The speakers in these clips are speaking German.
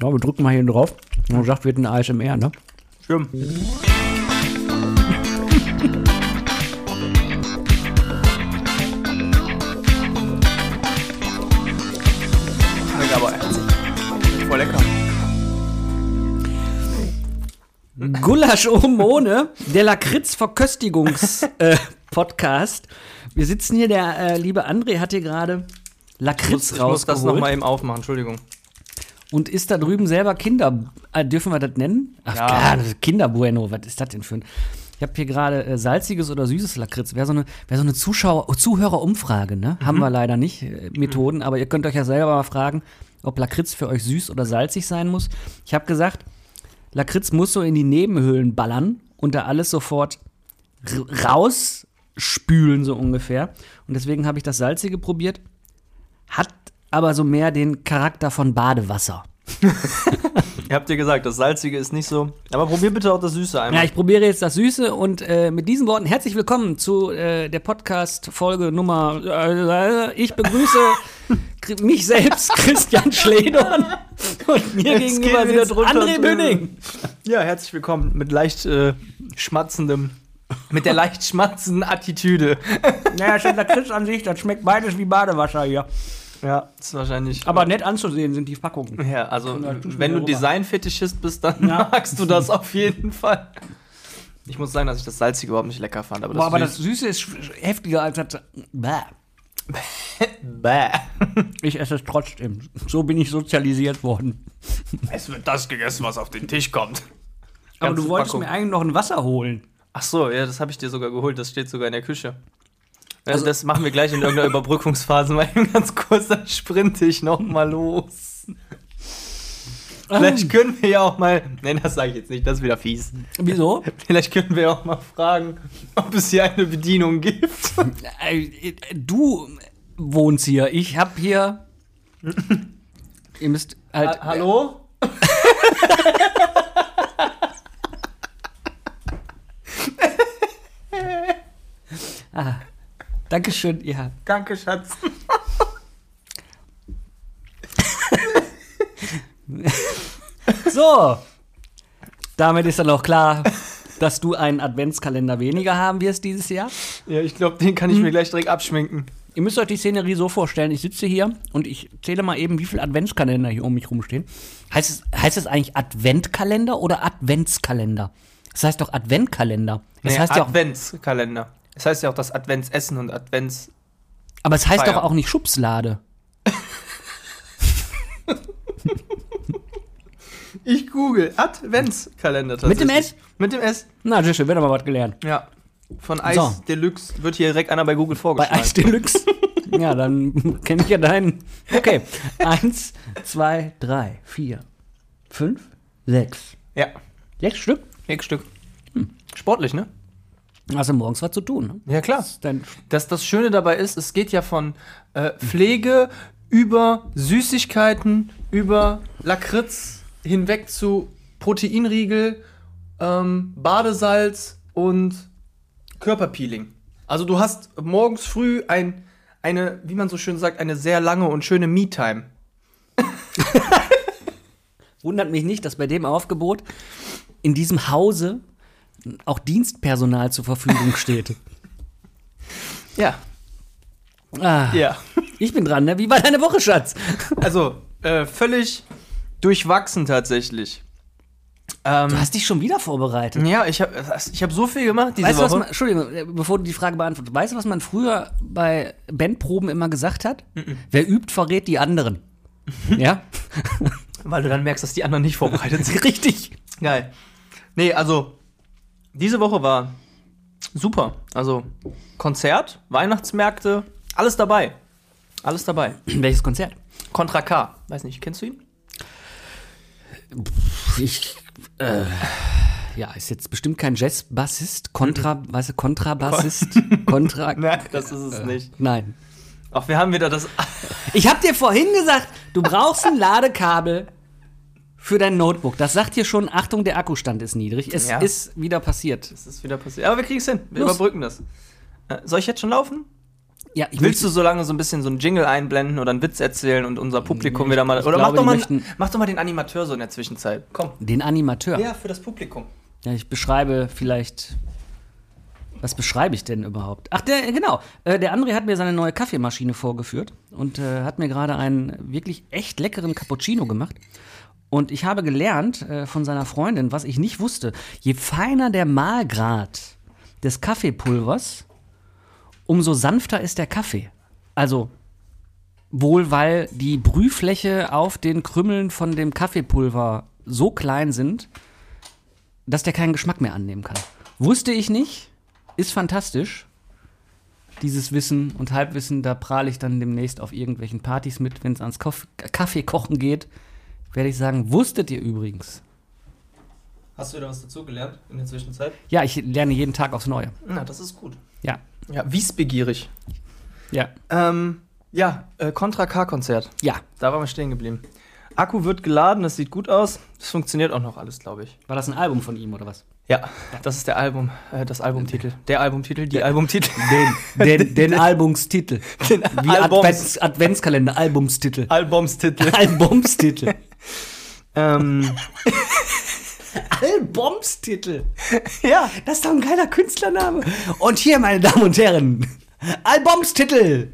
Ja, wir drücken mal hier drauf. Und sagt, wird ein ASMR, ne? Stimmt. Aber. Voll lecker. Gulasch oben ohne, der Lakritz-Verköstigungs-Podcast. wir sitzen hier, der äh, liebe André hat hier gerade Lakritz Ich muss das rausgeholt nochmal eben aufmachen, Entschuldigung. Und ist da drüben selber Kinder. Äh, dürfen wir das nennen? Ach Ja. klar, Kinderbueno. Was ist das denn für ein. Ich habe hier gerade äh, salziges oder süßes Lakritz. Wäre so eine, wär so eine Zuschauer Zuhörerumfrage, ne? Mhm. Haben wir leider nicht, äh, Methoden, aber ihr könnt euch ja selber mal fragen, ob Lakritz für euch süß oder salzig sein muss. Ich habe gesagt, Lakritz muss so in die Nebenhöhlen ballern und da alles sofort rausspülen, so ungefähr. Und deswegen habe ich das Salzige probiert. Hat aber so mehr den Charakter von Badewasser. Ihr habt ja gesagt, das Salzige ist nicht so. Aber probier bitte auch das Süße einmal. Ja, ich probiere jetzt das Süße und äh, mit diesen Worten herzlich willkommen zu äh, der Podcast-Folge Nummer. Äh, ich begrüße mich selbst, Christian Schledorn. Und mir Jetzt gegenüber wieder drunter André Bünning. Ja, herzlich willkommen mit leicht äh, schmatzendem, mit der leicht schmatzenden Attitüde. Naja, schon Lakritz an sich, das schmeckt beides wie Badewasser hier. Ja, ist wahrscheinlich. Aber nett anzusehen sind die Packungen. ja, also mir wenn du. Designfetischist bist, dann Ja. magst du das auf jeden Fall. Ich muss sagen, dass ich das Salzige überhaupt nicht lecker fand. Aber das, Boah, aber das Süß- Süße ist heftiger als das. Bäh. Bäh. Ich esse es trotzdem. So bin ich sozialisiert worden. Es wird das gegessen, was auf den Tisch kommt. Aber Ganze du wolltest Packung. mir eigentlich noch ein Wasser holen. Ach so, ja, das habe ich dir sogar geholt. Das steht sogar in der Küche. Also, Also- das machen wir gleich in irgendeiner Überbrückungsphase. Mal eben ganz kurz, dann sprinte ich noch mal los. Vielleicht können wir ja auch mal. Nein, das sage ich jetzt nicht, das ist wieder fies. Wieso? Vielleicht können wir ja auch mal fragen, ob es hier eine Bedienung gibt. Äh, Du wohnst hier. Ich hab hier. Ihr müsst halt. hallo? Dankeschön, ja. Danke, Schatz. So. Damit ist dann auch klar, dass du einen Adventskalender weniger haben wirst dieses Jahr. Ja, ich glaube, den kann ich mir gleich direkt abschminken. Ihr müsst euch die Szenerie so vorstellen, ich sitze hier und ich zähle mal eben, wie viele Adventskalender hier um mich rumstehen. Heißt es, heißt es eigentlich Adventkalender oder Adventskalender? Das heißt doch Adventkalender. Das Nee, heißt ja auch, Das heißt ja auch das Adventsessen und Advents. aber es heißt Feier. doch auch nicht Schubslade. Ich google Adventskalender Mit dem tatsächlich. Mit dem S. Na, schön, wird aber was gelernt. Ja. Von Eis So. Deluxe wird hier direkt einer bei Google Bei vorgeschlagen. Eis Deluxe. ja, dann kenne ich ja deinen. Okay. Eins, zwei, drei, vier, fünf, sechs. Ja, Sechs Stück? sechs Stück. Sportlich, ne? Hast du morgens was zu tun. Ne? Ja, klar. Das, das Schöne dabei ist, es geht ja von äh, Pflege über Süßigkeiten, über Lakritz hinweg zu Proteinriegel, ähm, Badesalz und Körperpeeling. Also du hast morgens früh ein, eine, wie man so schön sagt, eine sehr lange und schöne Me-Time. wundert mich nicht, dass bei dem Aufgebot in diesem Hause auch Dienstpersonal zur Verfügung steht. Ja. Ah, Ja. Ich bin dran, ne? Wie war deine Woche, Schatz? Also, äh, völlig durchwachsen tatsächlich. Ähm, Du hast dich schon wieder vorbereitet. ja, ich habe ich hab so viel gemacht diese Weißt Woche. man, Entschuldigung, äh, bevor du die Frage beantwortest, weißt du, was man früher bei Bandproben immer gesagt hat? Wer übt, verrät die anderen. ja? Weil du dann merkst, dass die anderen nicht vorbereitet sind. Richtig. Geil. Nee, also, diese Woche war super. Also, Konzert, Weihnachtsmärkte, alles dabei. Alles dabei. Welches Konzert? Contra K. Weiß nicht, kennst du ihn? Ich, äh, ja, ist jetzt bestimmt kein Jazzbassist, Kontra, weißt du, Kontrabassist, Kontra. Nein, das ist es nicht. Nein. Auch wir haben wieder das. Ich habe dir vorhin gesagt, du brauchst ein Ladekabel für dein Notebook. Das sagt hier schon, Achtung, der Akkustand ist niedrig. Es Ja. ist wieder passiert. Das ist wieder passiert. Aber wir kriegen es hin. Wir Los. überbrücken das. Äh, soll ich jetzt schon laufen? Ja, ich Willst du so lange so ein bisschen so einen Jingle einblenden oder einen Witz erzählen und unser Publikum Nee, wieder mal. Oder glaube, mach, doch mal, mach doch mal den Animateur so in der Zwischenzeit. Komm. Den Animateur. Ja, für das Publikum. Ja, ich beschreibe vielleicht. Was beschreibe ich denn überhaupt? Ach, der, genau. Äh, der André hat mir seine neue Kaffeemaschine vorgeführt und äh, hat mir gerade einen wirklich echt leckeren Cappuccino gemacht. Und ich habe gelernt äh, von seiner Freundin, was ich nicht wusste. Je feiner der Mahlgrad des Kaffeepulvers, umso sanfter ist der Kaffee. Also wohl, weil die Brühfläche auf den Krümmeln von dem Kaffeepulver so klein sind, dass der keinen Geschmack mehr annehmen kann. Wusste ich nicht, ist fantastisch. Dieses Wissen und Halbwissen, da prahle ich dann demnächst auf irgendwelchen Partys mit, wenn es ans Kaffeekochen geht. Werde ich sagen, wusstet ihr übrigens? Hast du wieder was dazugelernt in der Zwischenzeit? Ja, ich lerne jeden Tag aufs Neue. Na, das ist gut. Ja, Ja, wissbegierig. ja, Ähm, ja, äh, Contra K-Konzert. ja. Da waren wir stehen geblieben. Akku wird geladen, das sieht gut aus. Das funktioniert auch noch alles, glaube ich. War das ein Album von ihm oder was? Ja, das ist der Album, äh, das Albumtitel. Der Albumtitel, die Albumtitel. Den, den, den Albumstitel. Den Wie Albums- Advents, Adventskalender, Albumstitel. Albumstitel. Albumstitel. Ähm, Albumstitel. ja, Das ist doch ein geiler Künstlername. Und hier, meine Damen und Herren, Albumstitel.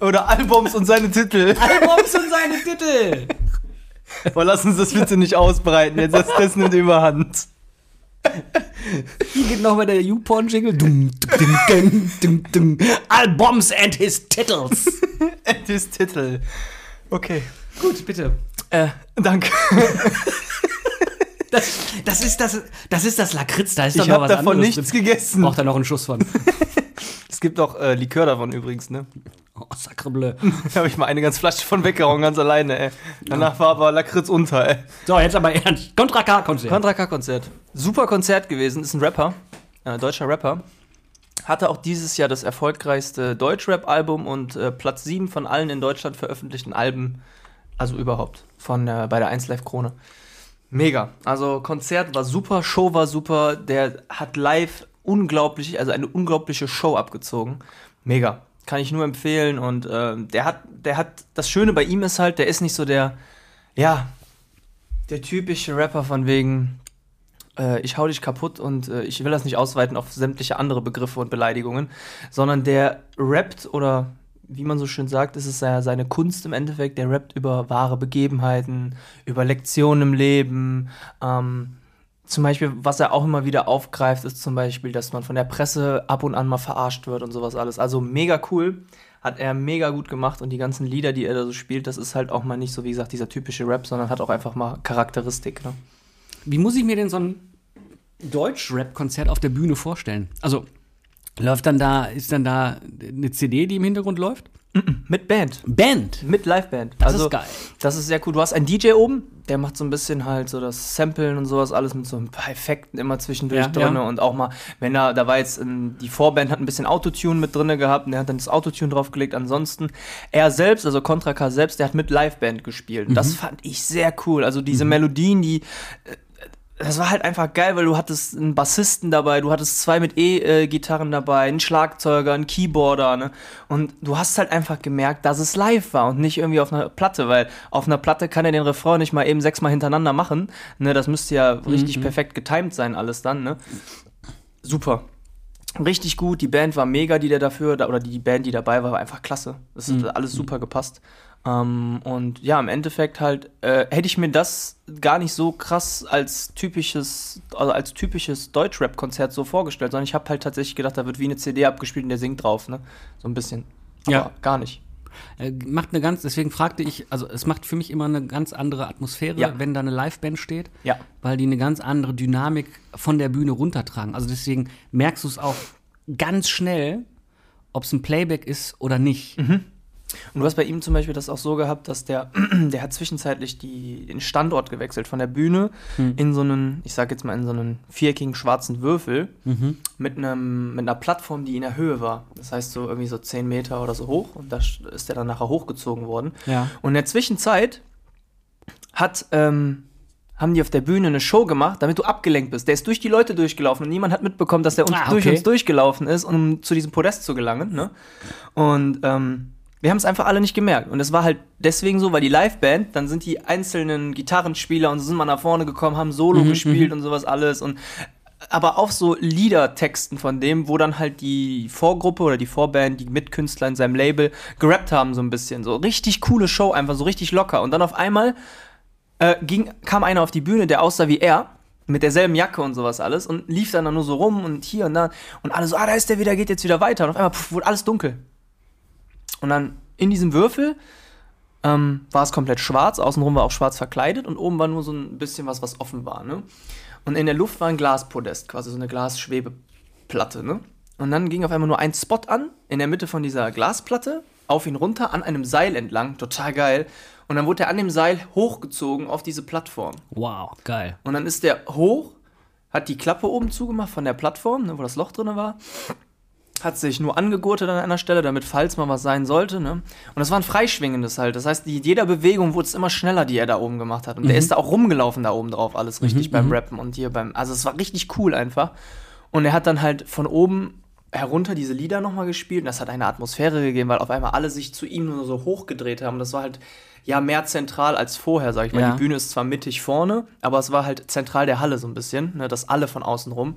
oder Albums und seine Titel. Albums und seine Titel. Aber lass uns das bitte nicht ausbreiten. Jetzt das, das nimmt überhand. Hier geht nochmal der YouPorn-Jingle. Dum. Albums and his titles. Das Titel. Okay. Gut, bitte. Äh, danke. Das, das, ist das, das ist das Lakritz, da ist doch Ich noch was davon anderes nichts drin. gegessen. Braucht er noch einen Schuss von. Es gibt auch äh, Likör davon übrigens, ne? Oh, sacre bleu. Da habe ich mal eine ganze Flasche von weggehauen, ganz alleine, ey. Danach war aber Lakritz unter, ey. So, jetzt aber ernst. Contra K-Konzert. Contra K-Konzert. Super Konzert gewesen, ist ein Rapper, äh, deutscher Rapper. Hatte auch dieses Jahr das erfolgreichste Deutschrap-Album und äh, Platz 7 von allen in Deutschland veröffentlichten Alben, also überhaupt, von äh, bei der 1 Live Krone. Mega. Also Konzert war super, Show war super, der hat live unglaublich, also eine unglaubliche Show abgezogen. Mega. Kann ich nur empfehlen und äh, der hat, der hat, das Schöne bei ihm ist halt, der ist nicht so der, ja, der typische Rapper von wegen, äh, ich hau dich kaputt und äh, ich will das nicht ausweiten auf sämtliche andere Begriffe und Beleidigungen, sondern der rappt oder wie man so schön sagt, ist es ja seine Kunst im Endeffekt, der rappt über wahre Begebenheiten, über Lektionen im Leben. Ähm, zum Beispiel, was er auch immer wieder aufgreift, ist zum Beispiel, dass man von der Presse ab und an mal verarscht wird und sowas alles. Also mega cool. Hat er mega gut gemacht und die ganzen Lieder, die er da so spielt, das ist halt auch mal nicht so, wie gesagt, dieser typische Rap, sondern hat auch einfach mal Charakteristik. Ne? Wie muss ich mir denn so ein Deutsch-Rap-Konzert auf der Bühne vorstellen? Also, läuft dann da, ist dann da eine CD, die im Hintergrund läuft? Mit Band. Band. Mit Liveband. Das also, ist geil. Das ist sehr cool. Du hast einen DJ oben, der macht so ein bisschen halt so das Samplen und sowas alles mit so ein paar Effekten immer zwischendurch Ja, drin. ja. Und auch mal, wenn er, da war jetzt, ähm, die Vorband hat ein bisschen Autotune mit drin gehabt und der hat dann das Autotune draufgelegt. Ansonsten, er selbst, also Contra K selbst, der hat mit Liveband gespielt. Und Mhm. das fand ich sehr cool. Also diese Melodien, die äh, das war halt einfach geil, weil du hattest einen Bassisten dabei, du hattest zwei mit E-Gitarren dabei, einen Schlagzeuger, einen Keyboarder, ne? Und du hast halt einfach gemerkt, dass es live war und nicht irgendwie auf einer Platte, weil auf einer Platte kann er den Refrain nicht mal eben sechsmal hintereinander machen, ne? Das müsste ja richtig perfekt getimed sein, alles dann, ne? Super. Richtig gut, die Band war mega, die der dafür, da- oder die Band, die dabei war, war einfach klasse. Das hat alles super gepasst. Ähm, und ja, im Endeffekt halt, äh, hätte ich mir das gar nicht so krass als typisches, also als typisches Deutschrap-Konzert so vorgestellt, sondern ich habe halt tatsächlich gedacht, da wird wie eine CD abgespielt und der singt drauf, ne? So ein bisschen. Aber Ja. gar nicht. Äh, macht eine ganz, deswegen fragte ich, also es macht für mich immer eine ganz andere Atmosphäre, Ja. wenn da eine Liveband steht, Ja. weil die eine ganz andere Dynamik von der Bühne runtertragen. Also deswegen merkst du es auch ganz schnell, ob es ein Playback ist oder nicht. Und du hast bei ihm zum Beispiel das auch so gehabt, dass der, der hat zwischenzeitlich die, den Standort gewechselt von der Bühne in so einen, ich sag jetzt mal in so einen viereckigen schwarzen Würfel mit einem, mit einer Plattform, die in der Höhe war. Das heißt so irgendwie so 10 Meter oder so hoch und da ist der dann nachher hochgezogen worden. Ja. Und in der Zwischenzeit hat ähm, haben die auf der Bühne eine Show gemacht, damit du abgelenkt bist. Der ist durch die Leute durchgelaufen und niemand hat mitbekommen, dass der uns, Ah, durch okay. uns durchgelaufen ist, um zu diesem Podest zu gelangen. Ne? Und ähm, wir haben es einfach alle nicht gemerkt. Und es war halt deswegen so, weil die Liveband, dann sind die einzelnen Gitarrenspieler und so sind mal nach vorne gekommen, haben Solo gespielt und sowas alles. Und aber auch so Liedertexten von dem, wo dann halt die Vorgruppe oder die Vorband, die Mitkünstler in seinem Label gerappt haben so ein bisschen. So richtig coole Show, einfach so richtig locker. Und dann auf einmal äh, ging, kam einer auf die Bühne, der aussah wie er, mit derselben Jacke und sowas alles und lief dann, dann nur so rum und hier und da. Und alle so, ah, da ist der wieder, geht jetzt wieder weiter. Und auf einmal pff, wurde alles dunkel. Und dann in diesem Würfel ähm, war es komplett schwarz, außenrum war auch schwarz verkleidet und oben war nur so ein bisschen was, was offen war. Ne? Und in der Luft war ein Glaspodest, quasi so eine Glasschwebeplatte. Ne? Und dann ging auf einmal nur ein Spot an, in der Mitte von dieser Glasplatte, auf ihn runter, an einem Seil entlang, total geil. Und dann wurde er an dem Seil hochgezogen auf diese Plattform. Wow, geil. Und dann ist der hoch, hat die Klappe oben zugemacht von der Plattform, ne, wo das Loch drin war. Hat sich nur angegurtet an einer Stelle, damit falls mal was sein sollte. Ne? Und das war ein freischwingendes halt. Das heißt, die, jeder Bewegung wurde es immer schneller, die er da oben gemacht hat. Und der ist da auch rumgelaufen da oben drauf, alles richtig beim Rappen und hier beim. Also es war richtig cool einfach. Und er hat dann halt von oben herunter diese Lieder nochmal gespielt. Und das hat eine Atmosphäre gegeben, weil auf einmal alle sich zu ihm nur so hochgedreht haben. Das war halt ja mehr zentral als vorher, sag ich mal. Ja. Die Bühne ist zwar mittig vorne, aber es war halt zentral der Halle so ein bisschen, ne, das alle von außen rum.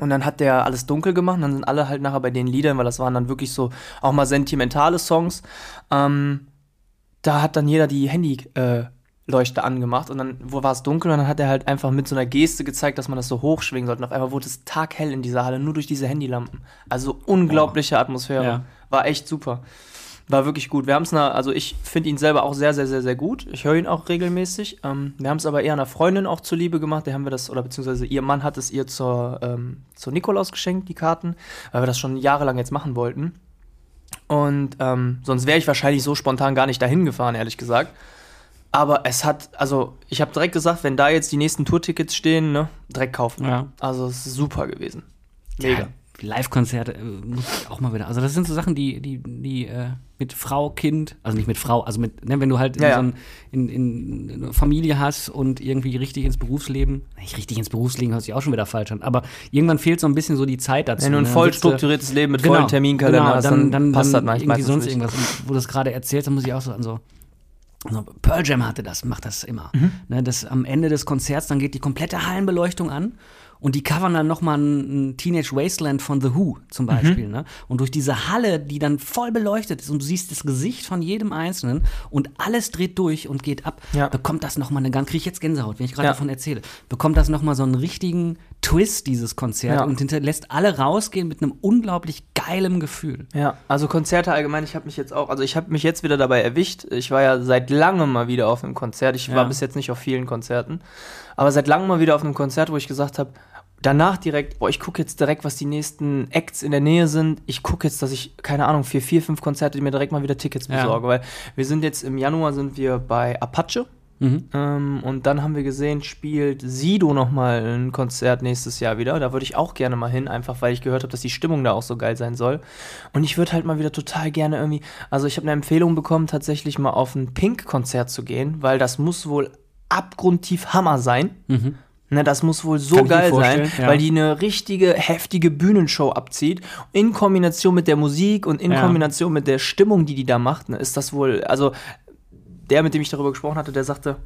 Und dann hat der alles dunkel gemacht, und dann sind alle halt nachher bei den Liedern, weil das waren dann wirklich so auch mal sentimentale Songs. Ähm, da hat dann jeder die Handyleuchte äh, Leuchte angemacht und dann wo war es dunkel und dann hat er halt einfach mit so einer Geste gezeigt, dass man das so hochschwingen sollte. Und auf einmal wurde es taghell in dieser Halle, nur durch diese Handylampen. Also unglaubliche Atmosphäre. Ja. War echt super. War wirklich gut. Wir haben es, also ich finde ihn selber auch sehr, sehr, sehr, sehr gut. Ich höre ihn auch regelmäßig. Ähm, wir haben es aber eher einer Freundin auch zuliebe gemacht. Der haben wir das, oder beziehungsweise ihr Mann hat es ihr zur, ähm, zur Nikolaus geschenkt, die Karten, weil wir das schon jahrelang jetzt machen wollten. Und ähm, sonst wäre ich wahrscheinlich so spontan gar nicht dahin gefahren, ehrlich gesagt. Aber es hat, also ich habe direkt gesagt, wenn da jetzt die nächsten Tourtickets stehen, ne, direkt kaufen. Ja. Also es ist super gewesen. Ja, Live-Konzerte äh, muss ich auch mal wieder. Also, das sind so Sachen, die, die, die äh, mit Frau, Kind, also nicht mit Frau, also mit, ne, wenn du halt in Ja, ja. so ein, in, in eine Familie hast und irgendwie richtig ins Berufsleben, nicht richtig ins Berufsleben hört sich auch schon wieder falsch an, aber irgendwann fehlt so ein bisschen so die Zeit dazu. Wenn du ein ne? voll strukturiertes Leben mit vollen Terminkalender genau, hast, dann, dann, dann, passt dann das irgendwie sonst nicht. irgendwas. Und wo du das gerade erzählst, dann muss ich auch so an so. so Pearl Jam hatte das, macht das immer. Mhm. Ne, das am Ende des Konzerts, dann geht die komplette Hallenbeleuchtung an und die covern dann nochmal ein, ein Teenage Wasteland von The Who Mhm. zum Beispiel. Ne? Und durch diese Halle, die dann voll beleuchtet ist und du siehst das Gesicht von jedem Einzelnen und alles dreht durch und geht ab, Ja. bekommt das nochmal eine ganz, kriege ich jetzt Gänsehaut, wenn ich gerade Ja. davon erzähle, bekommt das nochmal so einen richtigen Twist, dieses Konzert, Ja. und hinterlässt alle rausgehen mit einem unglaublich geilen Gefühl. Ja, also Konzerte allgemein, ich habe mich jetzt auch, also ich habe mich jetzt wieder dabei erwischt. Ich war ja seit langem mal wieder auf einem Konzert. Ich war bis jetzt nicht auf vielen Konzerten, aber seit langem mal wieder auf einem Konzert, wo ich gesagt habe, danach direkt, boah, ich gucke jetzt direkt, was die nächsten Acts in der Nähe sind. Ich gucke jetzt, dass ich, keine Ahnung, für vier, fünf Konzerte mir direkt mal wieder Tickets Ja. besorge, weil wir sind jetzt im Januar sind wir bei Apache. Mhm. Ähm, und dann haben wir gesehen, spielt Sido nochmal ein Konzert nächstes Jahr wieder. Da würde ich auch gerne mal hin, einfach weil ich gehört habe, dass die Stimmung da auch so geil sein soll. Und ich würde halt mal wieder total gerne irgendwie, also ich habe eine Empfehlung bekommen, tatsächlich mal auf ein Pink-Konzert zu gehen, weil das muss wohl abgrundtief Hammer sein. Mhm. Ne, das muss wohl so Kann geil sein, ja. weil die eine richtige, heftige Bühnenshow abzieht. In Kombination mit der Musik und in Ja. Kombination mit der Stimmung, die die da macht, ne, ist das wohl, also der, mit dem ich darüber gesprochen hatte, der sagte,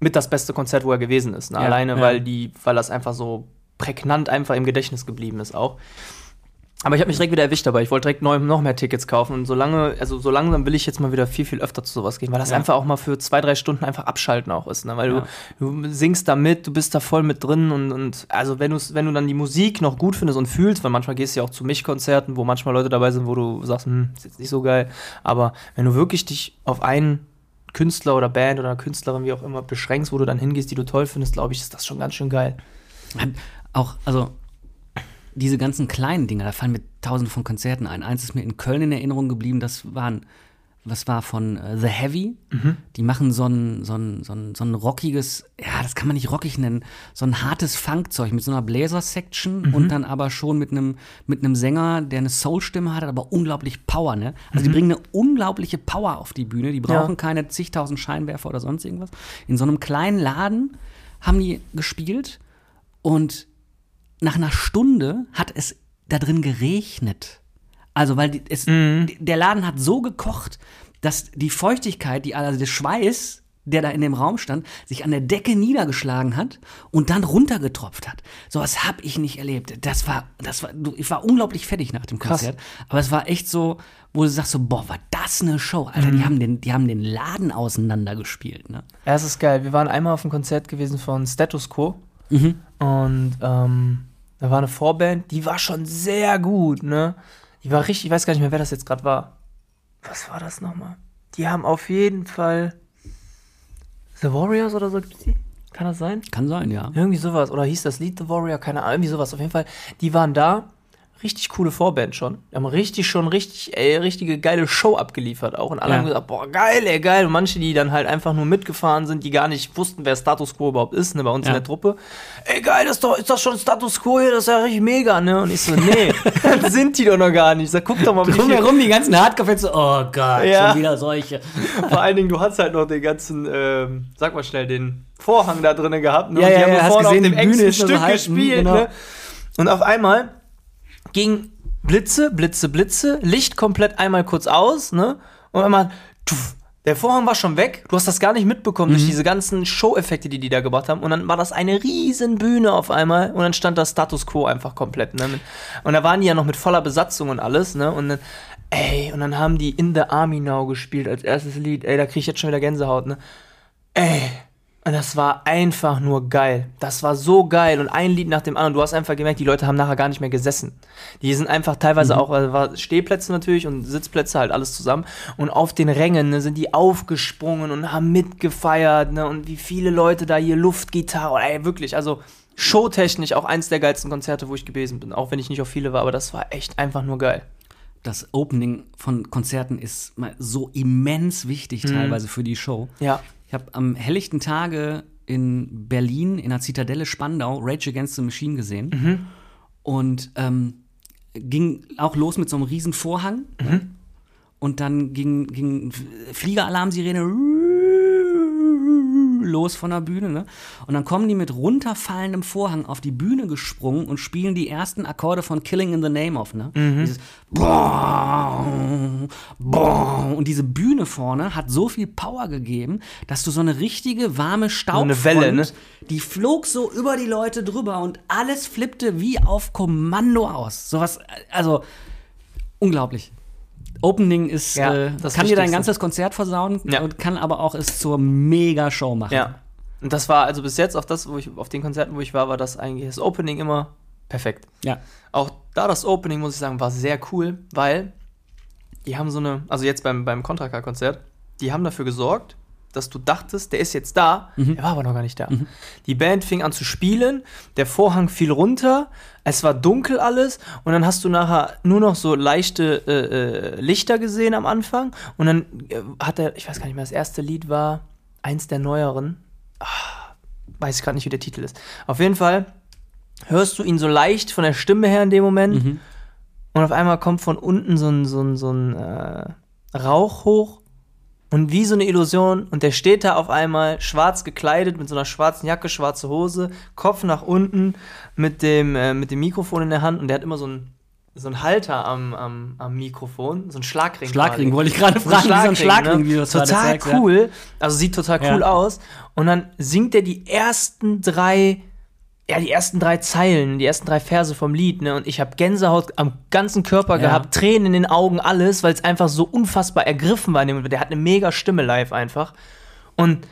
mit das beste Konzert, wo er gewesen ist. Ne? Ja, Alleine, weil die, weil das einfach so prägnant einfach im Gedächtnis geblieben ist auch. Aber ich habe mich direkt wieder erwischt dabei. Ich wollte direkt neu, noch mehr Tickets kaufen. Und so lange, also so langsam will ich jetzt mal wieder viel, viel öfter zu sowas gehen, weil das Ja. einfach auch mal für zwei, drei Stunden einfach abschalten auch ist. Ne? Weil Ja. du, du singst da mit, du bist da voll mit drin und, und also wenn, wenn du dann die Musik noch gut findest und fühlst, weil manchmal gehst du ja auch zu Mich-Konzerten, wo manchmal Leute dabei sind, wo du sagst, hm, ist jetzt nicht so geil. Aber wenn du wirklich dich auf einen Künstler oder Band oder Künstlerin, wie auch immer, beschränkst, wo du dann hingehst, die du toll findest, glaube ich, ist das schon ganz schön geil. Auch, also, diese ganzen kleinen Dinge, da fallen mir tausende von Konzerten ein. Eins ist mir in Köln in Erinnerung geblieben, das waren was war von äh, The Heavy. Die machen so ein, so, ein, so, ein, so ein rockiges, ja, das kann man nicht rockig nennen, so ein hartes Funkzeug mit so einer Bläser-Section und dann aber schon mit einem mit einem Sänger, der eine Soul-Stimme hat, aber unglaublich Power, ne? Also die bringen eine unglaubliche Power auf die Bühne. Die brauchen Ja. keine zigtausend Scheinwerfer oder sonst irgendwas. In so einem kleinen Laden haben die gespielt und nach einer Stunde hat es da drin geregnet. Also, weil die, es, die- der Laden hat so gekocht, dass die Feuchtigkeit, die, also der Schweiß, der da in dem Raum stand, sich an der Decke niedergeschlagen hat und dann runtergetropft hat. Sowas habe ich nicht erlebt. Das war, das war, ich war unglaublich fertig nach dem Krass. Konzert. Aber es war echt so, wo du sagst so, boah, war das eine Show. Alter, die haben den, die haben den Laden auseinandergespielt, ne? Ja, es ist geil. Wir waren einmal auf einem Konzert gewesen von Status Quo. Mhm. Und ähm, da war eine Vorband, die war schon sehr gut, ne? Die war richtig, ich weiß gar nicht mehr, wer das jetzt gerade war. Was war das nochmal? Die haben auf jeden Fall The Warriors oder so? Kann das sein? Kann sein, ja. Irgendwie sowas. Oder hieß das Lied The Warrior? Keine Ahnung, irgendwie sowas. Auf jeden Fall, die waren da. Richtig coole Vorband schon. Die haben richtig schon richtig, ey, richtige geile Show abgeliefert auch. Und alle Ja. haben gesagt, boah, geil, ey, geil. Und manche, die dann halt einfach nur mitgefahren sind, die gar nicht wussten, wer Status Quo überhaupt ist, ne, bei uns Ja. in der Truppe. Ey, geil, ist, doch, ist das schon Status Quo hier? Das ist ja richtig mega, ne? Und ich so, nee, sind die doch noch gar nicht. Ich sag, guck doch mal, wie Drumherum die ganzen Hardcore-Fans so, oh Gott, Ja. schon wieder solche. Vor allen Dingen, du hast halt noch den ganzen, ähm, sag mal schnell, den Vorhang da drinnen gehabt. Ne? Ja, Und die ja, haben ja, vorne gesehen, auf dem Bühne Stück gespielt. genau. Ne? Und auf einmal ging Blitze, Blitze, Blitze, Licht komplett einmal kurz aus, ne? Und einmal, tuff, der Vorhang war schon weg. Du hast das gar nicht mitbekommen Mhm. durch diese ganzen Show-Effekte, die die da gebracht haben. Und dann war das eine riesen Bühne auf einmal. Und dann stand das Status Quo einfach komplett, ne? Und da waren die ja noch mit voller Besatzung und alles, ne? Und dann, ey, und dann haben die In the Army Now gespielt als erstes Lied. Ey, da krieg ich jetzt schon wieder Gänsehaut, ne? Ey. Und das war einfach nur geil. Das war so geil. Und ein Lied nach dem anderen. Du hast einfach gemerkt, die Leute haben nachher gar nicht mehr gesessen. Die sind einfach teilweise auch, also war Stehplätze natürlich und Sitzplätze halt alles zusammen. Und auf den Rängen ne, sind die aufgesprungen und haben mitgefeiert. Ne, und wie viele Leute da hier Luftgitarre. Ey, wirklich. Also showtechnisch auch eins der geilsten Konzerte, wo ich gewesen bin. Auch wenn ich nicht auf viele war. Aber das war echt einfach nur geil. Das Opening von Konzerten ist mal so immens wichtig teilweise für die Show. Ja. Ich habe am helllichten Tage in Berlin in der Zitadelle Spandau Rage Against the Machine gesehen. Und ähm, ging auch los mit so einem riesen Vorhang und dann ging, ging Fliegeralarmsirene los von der Bühne, ne? Und dann kommen die mit runterfallendem Vorhang auf die Bühne gesprungen und spielen die ersten Akkorde von Killing in the Name of, ne? Dieses Bong, Bong. Und diese Bühne vorne hat so viel Power gegeben, dass du so eine richtige warme Staubfront, eine Welle, ne? die flog so über die Leute drüber und alles flippte wie auf Kommando aus. Sowas, also unglaublich. Opening ist, Ja, äh, das kann dir dein ganzes Konzert versauen Ja. und kann aber auch es zur Mega-Show machen. Ja. Und das war also bis jetzt auf das, wo ich auf den Konzerten, wo ich war, war das eigentlich das Opening immer perfekt. ja. Auch da das Opening, muss ich sagen, war sehr cool, weil die haben so eine, also jetzt beim, beim Contra K-Konzert, die haben dafür gesorgt, dass du dachtest, der ist jetzt da, der war aber noch gar nicht da. Die Band fing an zu spielen, der Vorhang fiel runter, es war dunkel alles und dann hast du nachher nur noch so leichte äh, äh, Lichter gesehen am Anfang und dann äh, hat er, ich weiß gar nicht mehr, das erste Lied war eins der neueren, ah, weiß ich gerade nicht, wie der Titel ist. Auf jeden Fall hörst du ihn so leicht von der Stimme her in dem Moment Mhm. und auf einmal kommt von unten so ein, so ein, so ein äh, Rauch hoch und wie so eine Illusion und der steht da auf einmal schwarz gekleidet mit so einer schwarzen Jacke, schwarze Hose, Kopf nach unten mit dem, äh, mit dem Mikrofon in der Hand und der hat immer so einen so einen Halter am, am, am Mikrofon, so ein Schlagring. Schlagring wollte ich gerade ein fragen, so ein Schlagring, ne? wie gerade Total ja. cool. Also sieht total cool Ja. aus. Und dann singt er die ersten drei, ja, die ersten drei Zeilen, die ersten drei Verse vom Lied, ne? Und ich habe Gänsehaut am ganzen Körper Ja. gehabt, Tränen in den Augen, alles, weil es einfach so unfassbar ergriffen war. Der hat eine mega Stimme live einfach. Und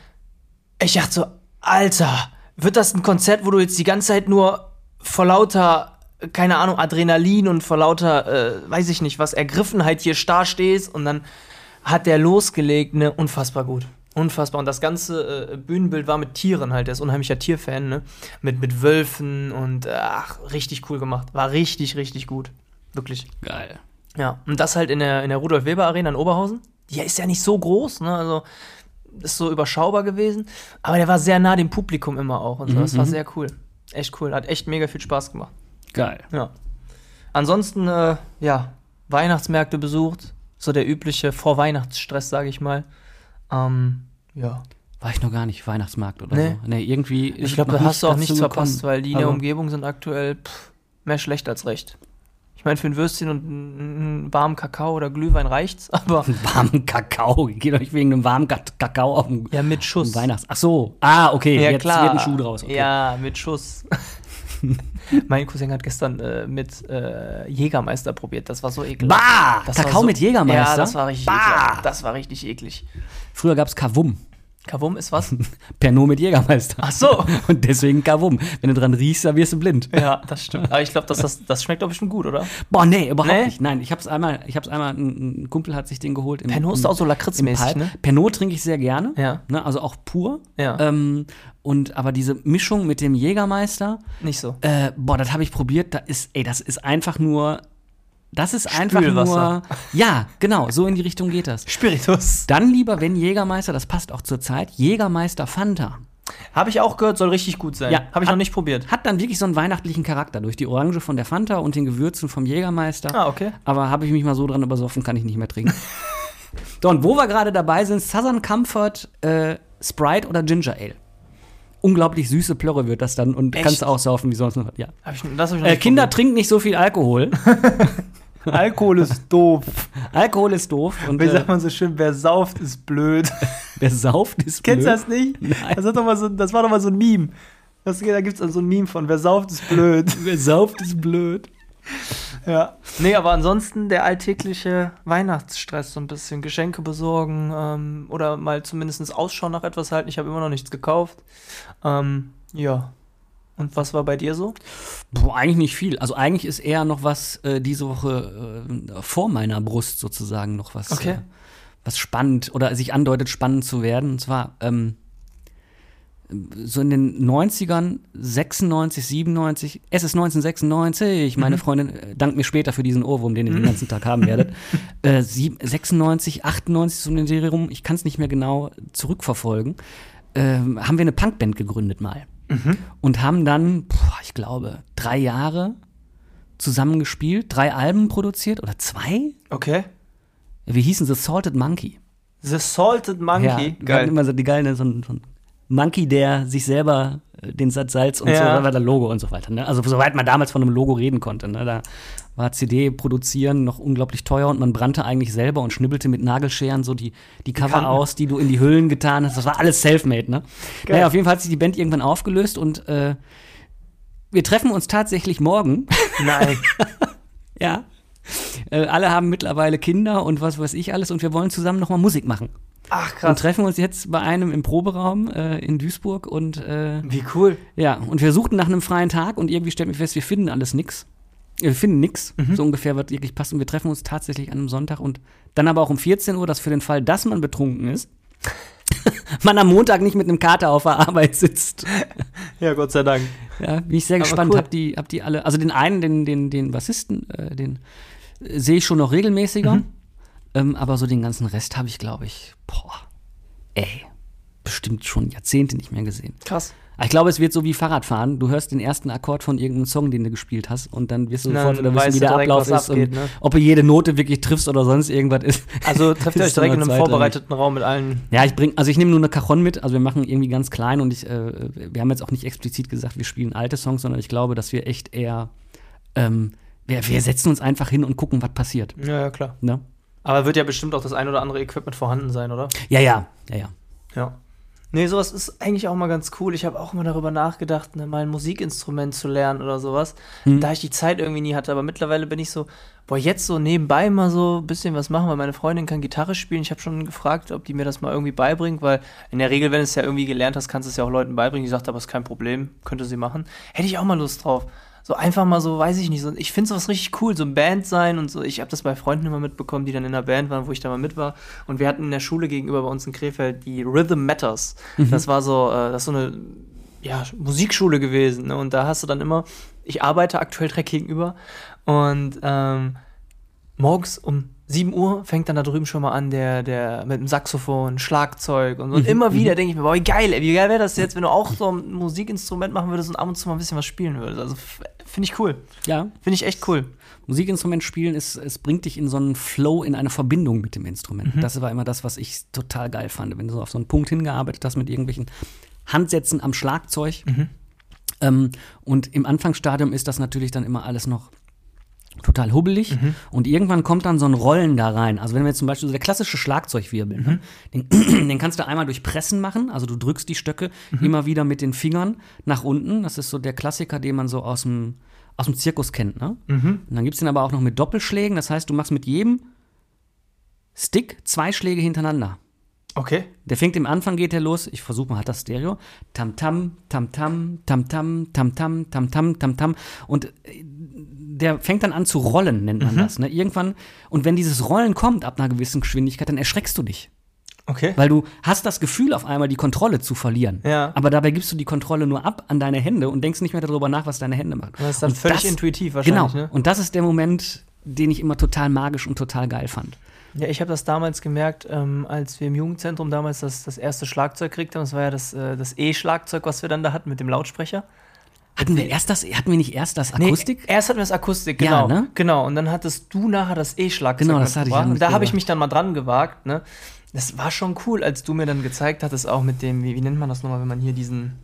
ich dachte so, Alter, wird das ein Konzert, wo du jetzt die ganze Zeit nur vor lauter, keine Ahnung, Adrenalin und vor lauter, äh, weiß ich nicht was, Ergriffenheit hier starr stehst und dann hat der losgelegt, ne, unfassbar gut. Unfassbar. Und das ganze äh, Bühnenbild war mit Tieren halt. Der ist unheimlicher Tierfan, ne? Mit, mit Wölfen und äh, ach, richtig cool gemacht. War richtig, richtig gut. Wirklich. Geil. Ja. Und das halt in der, in der Rudolf-Weber-Arena in Oberhausen. die ist ja nicht so groß, ne? Also ist so überschaubar gewesen. Aber der war sehr nah dem Publikum immer auch und so. Das war sehr cool. Echt cool. Hat echt mega viel Spaß gemacht. Geil. Ja. Ansonsten, äh, ja, Weihnachtsmärkte besucht. So der übliche Vorweihnachtsstress, sage ich mal. Ähm, ja. War ich noch gar nicht, Weihnachtsmarkt oder Nee. so. Nee, irgendwie. Ich glaube, da hast du auch nichts verpasst, weil die in der Also, Umgebung sind aktuell pff, mehr schlecht als recht. Ich meine, für ein Würstchen und einen warmen Kakao oder Glühwein reicht's, aber Warmen Kakao. Geht euch wegen einem warmen Ka- Kakao auf den ja, mit Schuss. Weihnachts. Ach so. Ah, okay. Ja, Jetzt klar. wird ein Schuh draus. Okay. Ja, mit Schuss. mein Cousin hat gestern äh, mit äh, Jägermeister probiert. Das war so ekelhaft. Bah! Das war Kakao so- mit Jägermeister? Ja, das war richtig Bah! eklig. Das war richtig eklig. Früher gab es Kavum. Kavum ist was? Pernod mit Jägermeister. Ach so. Und deswegen Kavum. Wenn du dran riechst, dann wirst du blind. ja, das stimmt. Aber ich glaube, das, das, das schmeckt doch bestimmt gut, oder? Boah, nee, überhaupt Nee? nicht. Nein, ich hab's einmal, ich hab's einmal, ein, ein Kumpel hat sich den geholt. Im, Pernod ist im- auch so lakritzmäßig, ne? Pernod trinke ich sehr gerne. Ja. Ne, also auch pur. Ja. Ähm, und aber diese Mischung mit dem Jägermeister, Nicht so. äh, boah, das habe ich probiert. Da ist, ey, das ist einfach nur, das ist einfach nur, ja, genau, so in die Richtung geht das. Spiritus. Dann lieber, wenn Jägermeister, das passt auch zur Zeit, Jägermeister Fanta. Habe ich auch gehört, soll richtig gut sein. Ja, Habe ich hat- noch nicht probiert. Hat dann wirklich so einen weihnachtlichen Charakter durch die Orange von der Fanta und den Gewürzen vom Jägermeister. Ah, okay. Aber habe ich mich mal so dran übersoffen, kann ich nicht mehr trinken. so, und wo wir gerade dabei sind, Southern Comfort, äh, Sprite oder Ginger Ale. Unglaublich süße Plörre wird das dann und Echt? kannst auch saufen wie sonst noch. Ja. Hab ich, das hab ich noch Äh, Kinder trinken nicht so viel Alkohol. Alkohol ist doof. Alkohol ist doof. Und Wie äh, sagt man so schön, wer sauft, ist blöd. wer sauft, ist Kennst du blöd. das nicht? Nein. Das, hat doch mal so, das war doch mal so ein Meme. Das, da gibt es so ein Meme von, wer sauft, ist blöd. Wer sauft, ist blöd. Ja. Nee, aber ansonsten der alltägliche Weihnachtsstress, so ein bisschen Geschenke besorgen ähm, oder mal zumindest Ausschau nach etwas halten. Ich habe immer noch nichts gekauft. Ähm, ja. Und was war bei dir so? Boah, eigentlich nicht viel. Also eigentlich ist eher noch was äh, diese Woche äh, vor meiner Brust sozusagen noch was, Okay. äh, was spannend oder sich andeutet, spannend zu werden. Und zwar ähm, so in den 90ern, 96, 97, es ist 1996, meine Freundin äh, dankt mir später für diesen Ohrwurm, den ihr den ganzen Tag haben werdet. Äh, sieb- 96, 98, so um den Serie rum, ich kann es nicht mehr genau zurückverfolgen, ähm, haben wir eine Punkband gegründet mal und haben dann, ich glaube, drei Jahre zusammen gespielt, drei Alben produziert oder zwei? Okay. Wir hießen The Salted Monkey. The Salted Monkey. Ja, wir hatten immer so die geilen, so ein, so ein Monkey, der sich selber den Satz Salz und Ja. so, das Logo und so weiter. Ne? Also soweit man damals von einem Logo reden konnte. Ne? Da war CD produzieren noch unglaublich teuer und man brannte eigentlich selber und schnibbelte mit Nagelscheren so die, die Cover aus, die du in die Hüllen getan hast. Das war alles selfmade, ne? Geil. Naja, auf jeden Fall hat sich die Band irgendwann aufgelöst und äh, wir treffen uns tatsächlich morgen. Nein. ja. Äh, alle haben mittlerweile Kinder und was weiß ich alles und wir wollen zusammen nochmal Musik machen. Ach, Und krass. treffen uns jetzt bei einem im Proberaum äh, in Duisburg und äh, Wie cool. ja, und wir suchten nach einem freien Tag und irgendwie stellten wir fest, wir finden alles nix. Äh, Wir finden nix, Mhm. so ungefähr, was wirklich passt. Und wir treffen uns tatsächlich an einem Sonntag und dann aber auch um 14 Uhr, dass für den Fall, dass man betrunken ist, man am Montag nicht mit einem Kater auf der Arbeit sitzt. Ja, Gott sei Dank. Ja, bin ich sehr Aber gespannt. cool. Hab die, hab die alle, also den einen, den, den, den Bassisten, äh, den äh, sehe ich schon noch regelmäßiger. Mhm. Ähm, aber so den ganzen Rest habe ich, glaube ich, boah, ey, bestimmt schon Jahrzehnte nicht mehr gesehen. Krass. Aber Ich glaube, es wird so wie Fahrradfahren. Du hörst den ersten Akkord von irgendeinem Song, den du gespielt hast, und dann wirst du Dann sofort wieder wissen, wie der Ablauf ist abgeht, und ne? ob du jede Note wirklich triffst oder sonst irgendwas ist. Also trefft ihr euch direkt in einem vorbereiteten Raum mit allen. Ja, ich bring, also ich nehme nur eine Cajon mit, also wir machen irgendwie ganz klein und ich, äh, wir haben jetzt auch nicht explizit gesagt, wir spielen alte Songs, sondern ich glaube, dass wir echt eher, ähm, wir, wir setzen uns einfach hin und gucken, was passiert. Ja, ja, klar. Ne? Aber wird ja bestimmt auch das ein oder andere Equipment vorhanden sein, oder? Ja, ja, ja, ja. Ja. Nee, sowas ist eigentlich auch mal ganz cool. Ich habe auch mal darüber nachgedacht, ne, mal ein Musikinstrument zu lernen oder sowas. Da ich die Zeit irgendwie nie hatte. Aber mittlerweile bin ich so, boah, jetzt so nebenbei mal so ein bisschen was machen, weil meine Freundin kann Gitarre spielen. Ich habe schon gefragt, ob die mir das mal irgendwie beibringt, weil in der Regel, wenn du es ja irgendwie gelernt hast, kannst du es ja auch Leuten beibringen. Die sagt, aber ist kein Problem, könnte sie machen. Hätte ich auch mal Lust drauf. So einfach mal so, weiß ich nicht, so, ich finde sowas richtig cool, so ein Band sein und so. Ich habe das bei Freunden immer mitbekommen, die dann in der Band waren, wo ich da mal mit war. Und wir hatten in der Schule gegenüber bei uns in Krefeld die Rhythm Matters. Das war so, äh, das ist so eine ja, Musikschule gewesen. Ne? Und da hast du dann immer, ich arbeite aktuell direkt gegenüber und ähm, morgens um 7 Uhr fängt dann da drüben schon mal an, der, der mit dem Saxophon, Schlagzeug und, so. und immer wieder denke ich mir, boah, wie geil, ey, wie geil wäre das jetzt, wenn du auch so ein Musikinstrument machen würdest und ab und zu mal ein bisschen was spielen würdest. Also finde ich cool. Ja, Finde ich echt cool. Musikinstrument spielen ist, es bringt dich in so einen Flow, in eine Verbindung mit dem Instrument. Das war immer das, was ich total geil fand. Wenn du so auf so einen Punkt hingearbeitet hast mit irgendwelchen Handsätzen am Schlagzeug. Ähm, und im Anfangsstadium ist das natürlich dann immer alles noch total hubbelig und irgendwann kommt dann so ein Rollen da rein. Also wenn wir jetzt zum Beispiel so der klassische Schlagzeugwirbel, ne? den, den kannst du einmal durch Pressen machen, also du drückst die Stöcke immer wieder mit den Fingern nach unten. Das ist so der Klassiker, den man so aus dem, aus dem Zirkus kennt. Ne? Und dann gibt es den aber auch noch mit Doppelschlägen, das heißt, du machst mit jedem Stick zwei Schläge hintereinander. Okay. Der fängt im Anfang, geht der los. Ich versuche mal, hat das Stereo. Tam tam, tam tam, tam tam, tam tam, tam tam, tam tam. Und äh, der fängt dann an zu rollen, nennt man das. Ne? Irgendwann, und wenn dieses Rollen kommt ab einer gewissen Geschwindigkeit, dann erschreckst du dich. Okay. Weil du hast das Gefühl, auf einmal die Kontrolle zu verlieren. Ja. Aber dabei gibst du die Kontrolle nur ab an deine Hände und denkst nicht mehr darüber nach, was deine Hände machen. Das ist dann Und völlig intuitiv wahrscheinlich, Genau. ne? Und das ist der Moment, den ich immer total magisch und total geil fand. Ja, ich habe das damals gemerkt, ähm, als wir im Jugendzentrum damals das, das erste Schlagzeug kriegten. Das war ja das, äh, das E-Schlagzeug, was wir dann da hatten mit dem Lautsprecher. Hatten wir erst das, hatten wir nicht erst das Akustik? Nee, erst hatten wir das Akustik, Ja, genau. ne? Genau. Und dann hattest du nachher das E-Schlagzeug. Genau, das hatte ich dann Und Da habe ich mich dann mal dran gewagt. Ne? Das war schon cool, als du mir dann gezeigt hattest, auch mit dem, wie, wie nennt man das nochmal, wenn man hier diesen,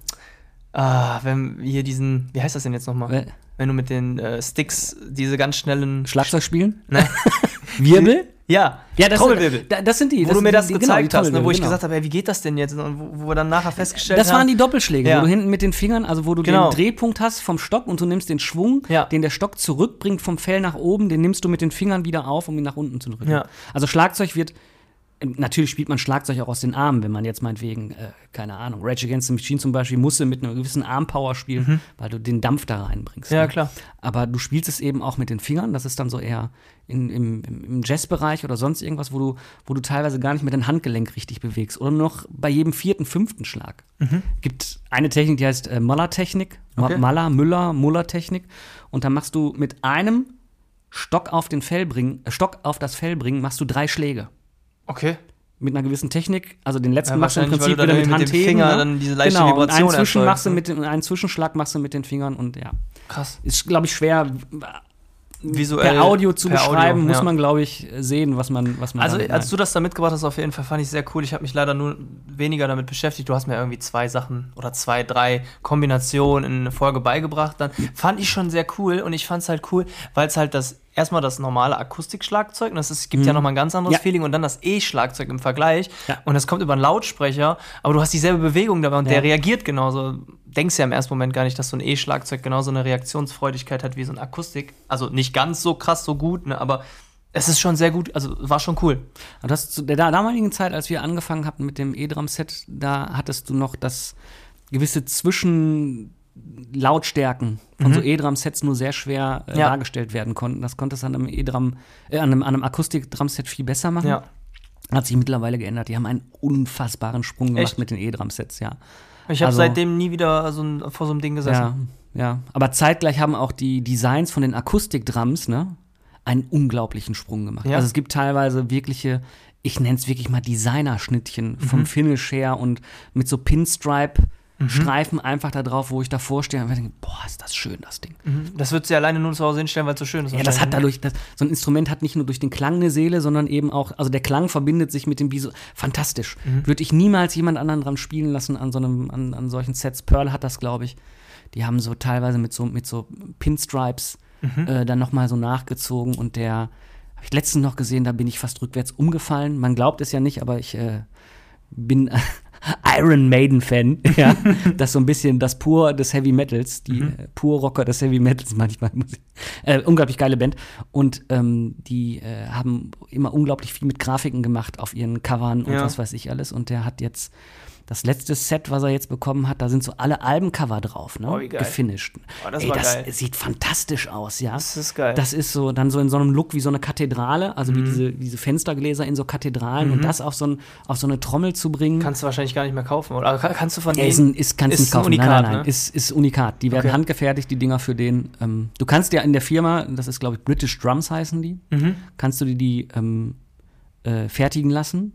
ah, wenn hier diesen, wie heißt das denn jetzt nochmal? Äh, Wenn du mit den äh, Sticks diese ganz schnellen Schlagzeug spielen? Ne? Wirbel? Ja, Ja, das, Trommelwirbel. Da, das sind die. wo du mir sind das die, gezeigt genau, hast, ne, wo ich gesagt habe, ey, wie geht das denn jetzt? Und wo, wo wir dann nachher festgestellt Das haben. waren die Doppelschläge, Ja. wo du hinten mit den Fingern, also wo du Genau. den Drehpunkt hast vom Stock und du nimmst den Schwung, Ja. den der Stock zurückbringt vom Fell nach oben, den nimmst du mit den Fingern wieder auf, um ihn nach unten zu drücken. Ja. Also Schlagzeug wird, natürlich spielt man Schlagzeug auch aus den Armen, wenn man jetzt meinetwegen, äh, keine Ahnung, Rage Against the Machine zum Beispiel, musste mit einer gewissen Armpower spielen, weil du den Dampf da reinbringst. Mhm. Ja, ne? klar. Aber du spielst es eben auch mit den Fingern. Das ist dann so eher in, im, im Jazzbereich oder sonst irgendwas, wo du, wo du teilweise gar nicht mehr dein Handgelenk richtig bewegst. Oder noch bei jedem vierten, fünften Schlag. Gibt eine Technik, die heißt äh, Muller-Technik. Ma- Okay. Maller, Müller, Muller-Technik. Und da machst du mit einem Stock auf den Fell bringen, äh, Stock auf das Fell bringen, machst du drei Schläge. Okay. Mit einer gewissen Technik. Also den letzten Ja, machst du im Prinzip wieder mit mit Handheben. Finger ne? dann diese leichte genau, Vibration und einen, Zwischen machst du ne? mit dem, einen Zwischenschlag machst du mit den Fingern und ja. Krass. Ist, glaube ich, schwer Visuell. per Audio zu per beschreiben, Audio, muss ja. man, glaube ich, sehen, was man, was man Also, als meint. du das da mitgebracht hast, auf jeden Fall fand ich sehr cool. Ich habe mich leider nur weniger damit beschäftigt. Du hast mir irgendwie zwei Sachen oder zwei, drei Kombinationen in eine Folge beigebracht. Dann fand ich schon sehr cool und ich fand es halt cool, weil es halt das erstmal das normale Akustikschlagzeug, und das ist, gibt ja nochmal ein ganz anderes Ja. Feeling und dann das E-Schlagzeug im Vergleich. Ja. Und das kommt über einen Lautsprecher, aber du hast dieselbe Bewegung dabei und Ja. der reagiert genauso. Denkst ja im ersten Moment gar nicht, dass so ein E-Schlagzeug genauso eine Reaktionsfreudigkeit hat wie so ein Akustik. Also nicht ganz so krass, so gut, ne, aber es ist schon sehr gut, also war schon cool. Aber das zu der damaligen Zeit, als wir angefangen hatten mit dem E-Drum-Set, da hattest du noch das gewisse Zwischenlautstärken von so E-Drum-Sets nur sehr schwer äh, Mhm. Ja. dargestellt werden konnten. Das konntest du an einem E-Drum, äh, an einem, an einem Akustik-Drum-Set viel besser machen. Ja. Hat sich mittlerweile geändert. Die haben einen unfassbaren Sprung gemacht Echt? mit den E-Drum-Sets, ja. Ich habe Also- seitdem nie wieder so ein, vor so einem Ding gesessen. Ja, ja. Aber zeitgleich haben auch die Designs von den Akustikdrums, ne, einen unglaublichen Sprung gemacht. Ja. Also es gibt teilweise wirkliche, ich nenne es wirklich mal Designer-Schnittchen vom Mhm. Finish her und mit so Pinstripe-Streifen einfach da drauf, wo ich davor stehe und denke, boah, ist das schön, das Ding. Mhm. Das würdest du ja alleine nur zu Hause hinstellen, weil es so schön ist. Ja, das hat dadurch, das, so ein Instrument hat nicht nur durch den Klang eine Seele, sondern eben auch, also der Klang verbindet sich mit dem Visu. Fantastisch. Mhm. Würde ich niemals jemand anderen dran spielen lassen an so einem, an, an solchen Sets. Pearl hat das, glaube ich. Die haben so teilweise mit so, mit so Pinstripes Mhm. äh, dann nochmal so nachgezogen und der, habe ich letztens noch gesehen, da bin ich fast rückwärts umgefallen. Man glaubt es ja nicht, aber ich äh, bin Iron Maiden-Fan, ja. das so ein bisschen das Pur des Heavy Metals, die Mhm. äh, Pur-Rocker des Heavy Metals manchmal. muss ich- Äh, unglaublich geile Band. Und ähm, die äh, haben immer unglaublich viel mit Grafiken gemacht auf ihren Covern und Ja. was weiß ich alles. Und der hat jetzt das letzte Set, was er jetzt bekommen hat, da sind so alle Albencover drauf, ne? Oh, wie geil. Gefinisht. Oh, das Ey, das geil. sieht fantastisch aus, ja. Das ist geil. Das ist so dann so in so einem Look wie so eine Kathedrale, also Mhm. wie diese, diese Fenstergläser in so Kathedralen und das auf so, ein, auf so eine Trommel zu bringen. Kannst du wahrscheinlich gar nicht mehr kaufen, oder? Kann- Kannst du von Ja, denen? ist, ein, ist kannst ist kaufen. Unikat, nein, nein, nein. ne? Ist, ist Unikat. Die werden Okay. handgefertigt, die Dinger für den. Ähm, du kannst ja in der Firma, das ist glaube ich British Drums heißen die, Mhm. kannst du dir die ähm, äh, fertigen lassen.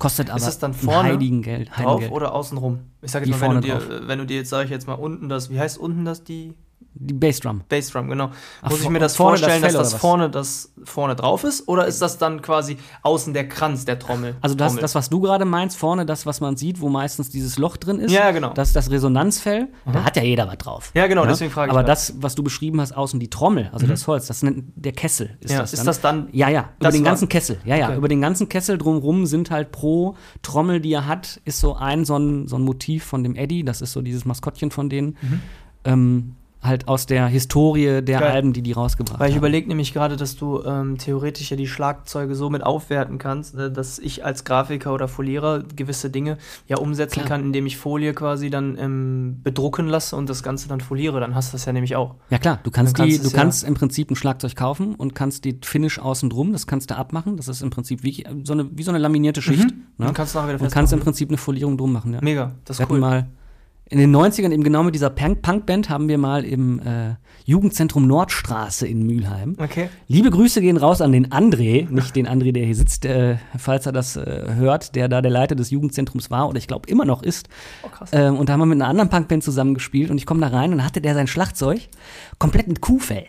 Kostet aber Mhm. das dann vorne heiligen Geld. drauf Heidengeld. oder außenrum? Ich sag Die jetzt mal, wenn du, vorne dir, wenn du dir jetzt, sage ich jetzt mal, unten das, wie heißt unten das, die Die Bassdrum. Bassdrum, genau. Ach, Muss ich mir das das vorstellen, Fell dass das vorne, das vorne drauf ist? Oder ist das dann quasi außen der Kranz der Trommel? Also das, Trommel? das, was du gerade meinst, vorne das, was man sieht, wo meistens dieses Loch drin ist. Ja, genau. Das ist das Resonanzfell. Da hat ja jeder was drauf. Ja, genau, deswegen frage ich Aber das. das, was du beschrieben hast, außen die Trommel, also das Holz, das nennt der Kessel. Ist Ja, das ist dann. das dann- Ja, ja, über das den ganzen Kessel. Ja, ja, Okay. über den ganzen Kessel drumrum sind halt pro Trommel, die er hat, ist so ein so ein, so ein Motiv von dem Eddie. Das ist so dieses Maskottchen von denen. Ähm, halt aus der Historie der Mhm. Geil. Alben, die die rausgebracht Weil ich haben. überlege nämlich gerade, dass du ähm, theoretisch ja die Schlagzeuge so mit aufwerten kannst, ne, dass ich als Grafiker oder Folierer gewisse Dinge ja umsetzen Klar. kann, indem ich Folie quasi dann ähm, bedrucken lasse und das Ganze dann foliere. Dann hast du das ja nämlich auch. Ja klar, du kannst, Dann die, kannst du ja- kannst im Prinzip ein Schlagzeug kaufen und kannst die Finish außen drum, das kannst du abmachen. Das ist im Prinzip wie so eine, wie so eine laminierte Schicht. Ne? Dann kannst du nachher wieder und kannst im. Prinzip eine Folierung drum machen. Ja. Mega, das ist hatten cool. mal in den 90ern eben genau mit dieser Punk- Punkband haben wir mal im äh, Jugendzentrum Nordstraße in Mülheim. Okay. Liebe Grüße gehen raus an den André, nicht den André, der hier sitzt, äh, falls er das äh, hört, der da der Leiter des Jugendzentrums war oder ich glaube immer noch ist. Oh, krass. Ähm, und da haben wir mit einer anderen Punkband zusammengespielt und ich komme da rein und hatte der sein Schlagzeug komplett mit Kuhfell.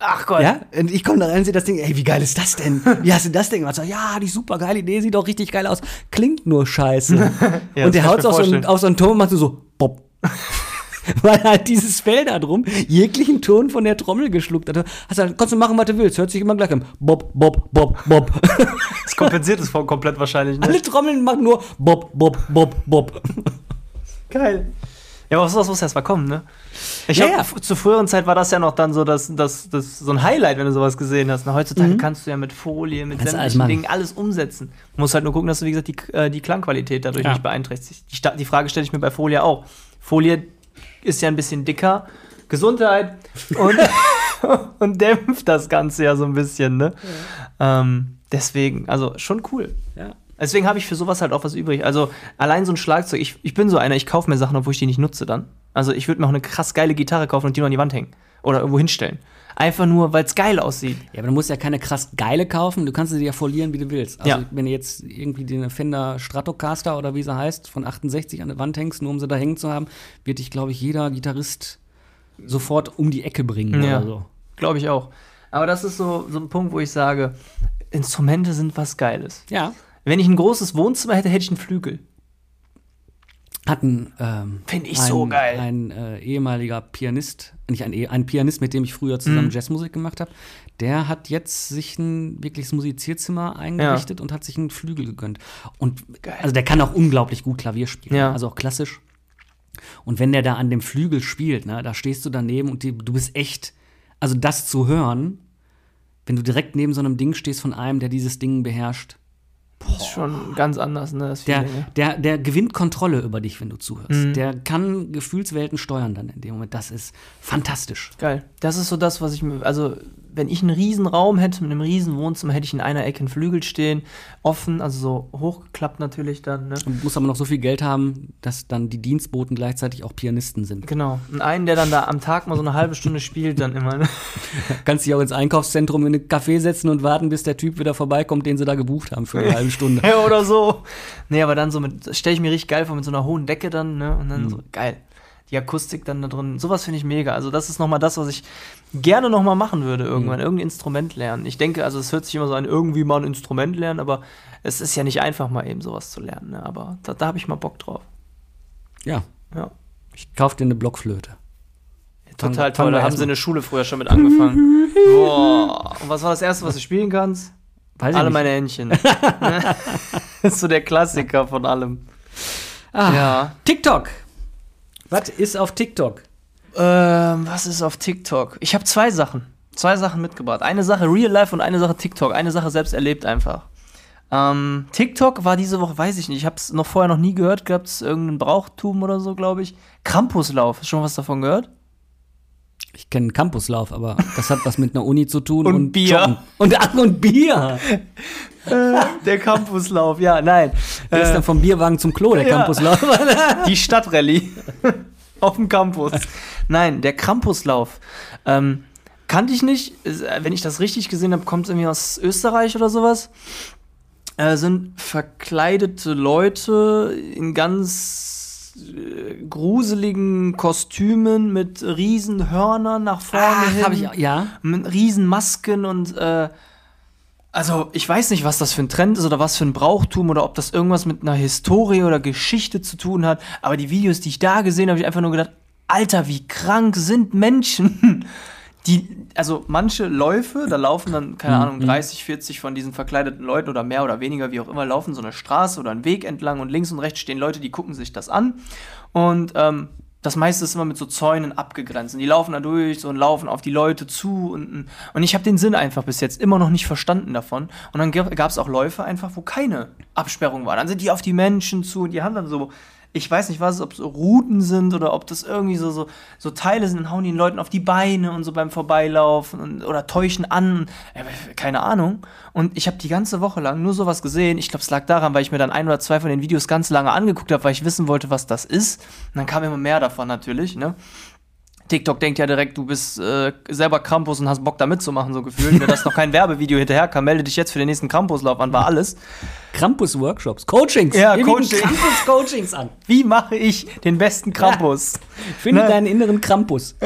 Ach Gott. Ja, und ich komme da rein und sehe das Ding, ey, wie geil ist das denn? Wie hast du das denn gemacht? So, ja, die super geile Idee, sieht doch richtig geil aus. Klingt nur scheiße. Ja, und der haut mir auf so, einen, vorstellen. auf so einen Ton und macht so. Weil halt dieses Fell da drum jeglichen Ton von der Trommel geschluckt hat. Hast halt, kannst du machen, was du willst, hört sich immer gleich an. Bob, Bob, Bob, Bob. Das kompensiert es voll komplett wahrscheinlich. Ne? Alle Trommeln machen nur Bob, Bob, Bob, Bob. Geil. Ja, aber sowas muss erst mal kommen, ne? Ich Ja, hab, ja. f- Zu früheren Zeit war das ja noch dann so, dass, dass, dass so ein Highlight, wenn du sowas gesehen hast. Na, heutzutage kannst du ja mit Folie, mit Mhm. Kannst sämtlichen. Dingen alles umsetzen. Du musst halt nur gucken, dass du, wie gesagt, die, äh, die Klangqualität dadurch Ja. nicht beeinträchtigst. Die, die Frage stelle ich mir bei Folie auch. Folie ist ja ein bisschen dicker. Gesundheit und, und dämpft das Ganze ja so ein bisschen, ne? Ähm, deswegen, also schon cool. Ja. Deswegen habe ich für sowas halt auch was übrig. Also allein so ein Schlagzeug, ich, ich bin so einer, ich kaufe mir Sachen, obwohl ich die nicht nutze dann. Also ich würde mir auch eine krass geile Gitarre kaufen und die noch an die Wand hängen. Oder irgendwo hinstellen. Einfach nur, weil es geil aussieht. Ja, aber du musst ja keine krass geile kaufen, du kannst sie ja folieren, wie du willst. Also, Ja. wenn du jetzt irgendwie den Fender Stratocaster oder wie sie heißt, von 68 an der Wand hängst, nur um sie da hängen zu haben, wird dich, glaube ich, jeder Gitarrist sofort um die Ecke bringen Ja. oder so. Glaube ich auch. Aber das ist so, so ein Punkt, wo ich sage, Instrumente sind was Geiles. Ja. Wenn ich ein großes Wohnzimmer hätte, hätte ich einen Flügel. Hatten ähm, Find ich ein, so geil. ein äh, ehemaliger Pianist, nicht ein, ein Pianist, mit dem ich früher zusammen Mhm. Jazzmusik gemacht habe, der hat jetzt sich ein wirkliches Musizierzimmer eingerichtet und hat sich einen Flügel gegönnt. Und Geil. also der kann auch unglaublich gut Klavier spielen, Ja. also auch klassisch. Und wenn der da an dem Flügel spielt, ne, da stehst du daneben und die, du bist echt, also das zu hören, wenn du direkt neben so einem Ding stehst von einem, der dieses Ding beherrscht, Das ist schon ganz anders, ne? Der, ne? der, der gewinnt Kontrolle über dich, wenn du zuhörst. Mhm. Der kann Gefühlswelten steuern dann in dem Moment. Das ist fantastisch. Geil. Das ist so das, was ich mir, also wenn ich einen riesen Raum hätte mit einem riesen Wohnzimmer, hätte ich in einer Ecke einen Flügel stehen, offen, also so hochgeklappt natürlich dann, ne? Du musst aber noch so viel Geld haben, dass dann die Dienstboten gleichzeitig auch Pianisten sind. Genau. Und einen, der dann da am Tag mal so eine halbe Stunde spielt, dann immer. Ne? Kannst dich auch ins Einkaufszentrum in ein Café setzen und warten, bis der Typ wieder vorbeikommt, den sie da gebucht haben für eine halbe Stunde. Ja, oder so. Nee, aber dann so mit, stelle ich mir richtig geil vor, mit so einer hohen Decke dann, ne? Und dann so, geil. Die Akustik dann da drin. Sowas finde ich mega. Also, das ist nochmal das, was ich gerne nochmal machen würde, irgendwann. Irgendein Instrument lernen. Ich denke, also, es hört sich immer so an, irgendwie mal ein Instrument lernen, aber es ist ja nicht einfach, mal eben sowas zu lernen, ne? Aber da, da habe ich mal Bock drauf. Ja, Ja. ich kauf dir eine Blockflöte. Total toll. Da haben sie in der Schule früher schon mit angefangen. Boah. Und was war das Erste, was du spielen kannst? Weiß Alle meine Händchen. das ist so der Klassiker von allem. Ah, Ja. TikTok. Was ist auf TikTok? Ähm, was ist auf TikTok? Ich habe zwei Sachen. Zwei Sachen mitgebracht. Eine Sache Real Life und eine Sache TikTok. Eine Sache selbst erlebt einfach. Ähm, TikTok war diese Woche, weiß ich nicht, ich habe es noch vorher noch nie gehört, gab es irgendein Brauchtum oder so, glaube ich. Krampuslauf, hast du schon was davon gehört? Ich kenne Campuslauf, aber das hat was mit einer Uni zu tun Und und, Bier. Joggen. Und, ach, und Bier. Der Campuslauf, ja, nein. Der ist dann vom Bierwagen zum Klo, der Ja. Campuslauf. Die Stadtrallye auf dem Campus. Nein, der Krampuslauf. Ähm, kannte ich nicht. Äh, Wenn ich das richtig gesehen habe, kommt es irgendwie aus Österreich oder sowas. Äh, sind verkleidete Leute in ganz äh, gruseligen Kostümen mit riesen Hörnern nach vorne hin. hab ich, ja. mit riesen Masken und äh, also ich weiß nicht, was das für ein Trend ist oder was für ein Brauchtum oder ob das irgendwas mit einer Historie oder Geschichte zu tun hat. Aber die Videos, die ich da gesehen habe, habe ich einfach nur gedacht, Alter, wie krank sind Menschen. Die, also manche Läufe, da laufen dann, keine Mhm, Ahnung, mhm. 30, 40 von diesen verkleideten Leuten oder mehr oder weniger, wie auch immer, laufen so eine Straße oder einen Weg entlang und links und rechts stehen Leute, die gucken sich das an. Und ähm, das meiste ist immer mit so Zäunen abgegrenzt. Und die laufen da durch so und laufen auf die Leute zu. Und, und ich habe den Sinn einfach bis jetzt immer noch nicht verstanden davon. Und dann gab es auch Läufe einfach, wo keine Absperrung war. Dann sind die auf die Menschen zu und die haben dann so, ich weiß nicht was, ob es Routen sind oder ob das irgendwie so, so, so Teile sind und hauen die den Leuten auf die Beine und so beim Vorbeilaufen und, oder täuschen an. Keine Ahnung. Und ich habe die ganze Woche lang nur sowas gesehen. Ich glaube, es lag daran, weil ich mir dann ein oder zwei von den Videos ganz lange angeguckt habe, weil ich wissen wollte, was das ist. Und dann kam immer mehr davon natürlich, ne? TikTok denkt ja direkt, du bist äh, selber Krampus und hast Bock da mitzumachen, so gefühlt. Mir das noch kein Werbevideo hinterher kam, melde dich jetzt für den nächsten Krampuslauf an, war alles. Krampus-Workshops, Coachings. Ja, Coaching. Krampus-Coachings an. Wie mache ich den besten Krampus? Finde Ne? deinen inneren Krampus.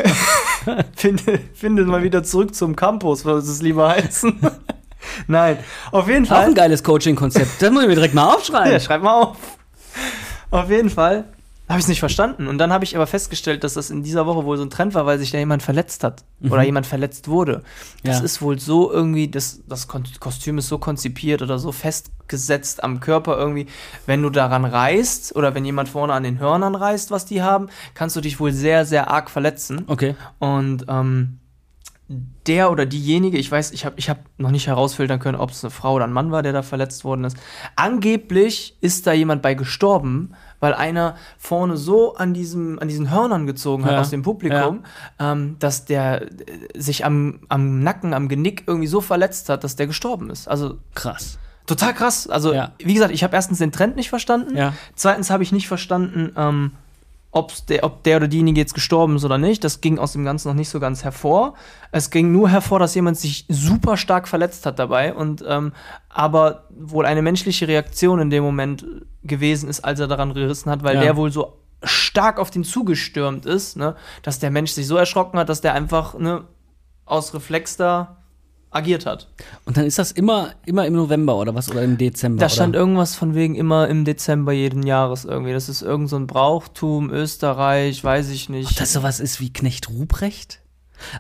finde, finde mal wieder zurück zum Campus, was es lieber heißen. Nein, auf jeden Auch Fall. ein geiles Coaching-Konzept. Das muss ich mir direkt mal aufschreiben. Ja, schreib mal auf. Auf jeden Fall habe ich es nicht verstanden. Und dann habe ich aber festgestellt, dass das in dieser Woche wohl so ein Trend war, weil sich da jemand verletzt hat. Oder jemand verletzt wurde. Das Ja. ist wohl so irgendwie, das, das Kostüm ist so konzipiert oder so festgesetzt am Körper irgendwie. Wenn du daran reißt oder wenn jemand vorne an den Hörnern reißt, was die haben, kannst du dich wohl sehr, sehr arg verletzen. Okay. Und ähm, der oder diejenige, ich weiß, ich habe ich hab noch nicht herausfiltern können, ob es eine Frau oder ein Mann war, der da verletzt worden ist. Angeblich ist da jemand bei gestorben, weil einer vorne so an, diesem, an diesen Hörnern gezogen hat Ja, aus dem Publikum, ähm, dass der äh, sich am, am Nacken, am Genick irgendwie so verletzt hat, dass der gestorben ist. Also Krass. total krass. Also, Ja. wie gesagt, ich habe erstens den Trend nicht verstanden. Ja. Zweitens habe ich nicht verstanden, ähm, der, ob der oder diejenige jetzt gestorben ist oder nicht. Das ging aus dem Ganzen noch nicht so ganz hervor. Es ging nur hervor, dass jemand sich super stark verletzt hat dabei und ähm, aber wohl eine menschliche Reaktion in dem Moment gewesen ist, als er daran gerissen hat, weil Ja. der wohl so stark auf den zugestürmt ist, ne, dass der Mensch sich so erschrocken hat, dass der einfach ne, aus Reflex da agiert hat. Und dann ist das immer, immer im November oder was? Oder im Dezember? Da stand oder? irgendwas von wegen immer im Dezember jeden Jahres irgendwie. Das ist irgend so ein Brauchtum, Österreich, weiß ich nicht. Ob das sowas ist wie Knecht Ruprecht?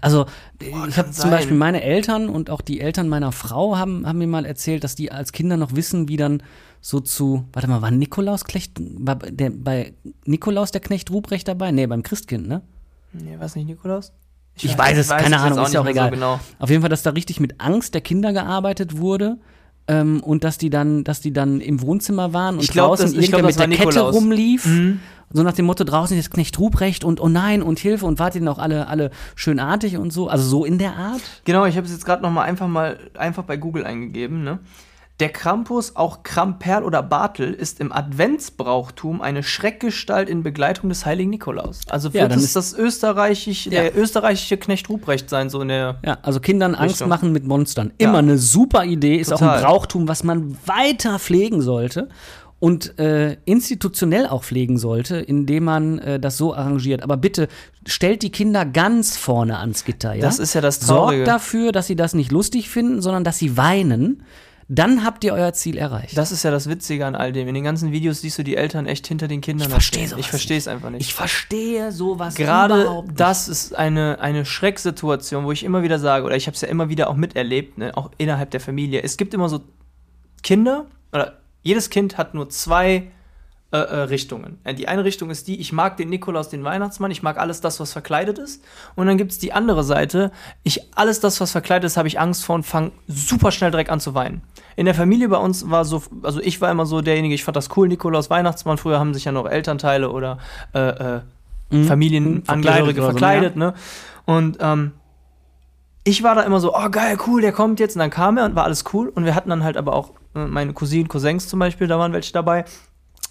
Also, ich habe zum. Beispiel meine Eltern und auch die Eltern meiner Frau haben, haben mir mal erzählt, dass die als Kinder noch wissen, wie dann so zu, warte mal, war Nikolaus Knecht, war der, bei Nikolaus der Knecht Ruprecht dabei? Nee, beim Christkind, ne? nee, weiß nicht, Nikolaus? Ich weiß es, keine jetzt Ahnung, ist ja auch egal. So genau. Auf jeden Fall, dass da richtig mit Angst der Kinder gearbeitet wurde. Ähm, und dass die dann, dass die dann im Wohnzimmer waren und Ich glaub, draußen das- ich glaub, irgendwer das mit der war Kette Nikolaus. rumlief. Mhm. So nach dem Motto, draußen ist Knecht Ruprecht und oh nein und Hilfe und wart ihr denn auch alle, alle schönartig und so. Also so in der Art. Genau, ich habe es jetzt gerade noch mal einfach mal einfach bei Google eingegeben. Ne? Der Krampus, auch Kramperl oder Bartel, ist im Adventsbrauchtum eine Schreckgestalt in Begleitung des heiligen Nikolaus. Also Ja, wird dann es ist- das österreichisch, Ja. der österreichische Knecht Ruprecht sein, so in der. Ja, also Kindern Angst Richtung. machen mit Monstern. Ja. Immer eine super Idee, ist auch Total. ein Brauchtum, was man weiter pflegen sollte und äh, institutionell auch pflegen sollte, indem man äh, das so arrangiert. Aber bitte stellt die Kinder ganz vorne ans Gitter. Ja? Das ist ja das Traurige. Sorgt dafür, dass sie das nicht lustig finden, sondern dass sie weinen. Dann habt ihr euer Ziel erreicht. Das ist ja das Witzige an all dem. In den ganzen Videos siehst du die Eltern echt hinter den Kindern. Ich versteh stehen. sowas Ich verstehe es einfach nicht. ich verstehe sowas Gerade überhaupt nicht. das ist eine, eine Schrecksituation, wo ich immer wieder sage, oder ich habe es ja immer wieder auch miterlebt, ne, auch innerhalb der Familie. Es gibt immer so Kinder, oder jedes Kind hat nur zwei äh, äh, Richtungen. Äh, Die eine Richtung ist die, ich mag den Nikolaus, den Weihnachtsmann, ich mag alles das, was verkleidet ist. Und dann gibt es die andere Seite, ich alles das, was verkleidet ist, habe ich Angst vor und fange super schnell direkt an zu weinen. In der Familie bei uns war so, also ich war immer so derjenige, ich fand das cool, Nikolaus, Weihnachtsmann. Früher haben sich ja noch Elternteile oder äh, äh, Familienangehörige Verkleidet oder so, verkleidet, ne? Und ähm, ich war da immer so, oh geil, cool, der kommt jetzt. Und dann kam er und war alles cool. Und wir hatten dann halt aber auch äh, meine Cousinen, Cousins zum Beispiel, da waren welche dabei,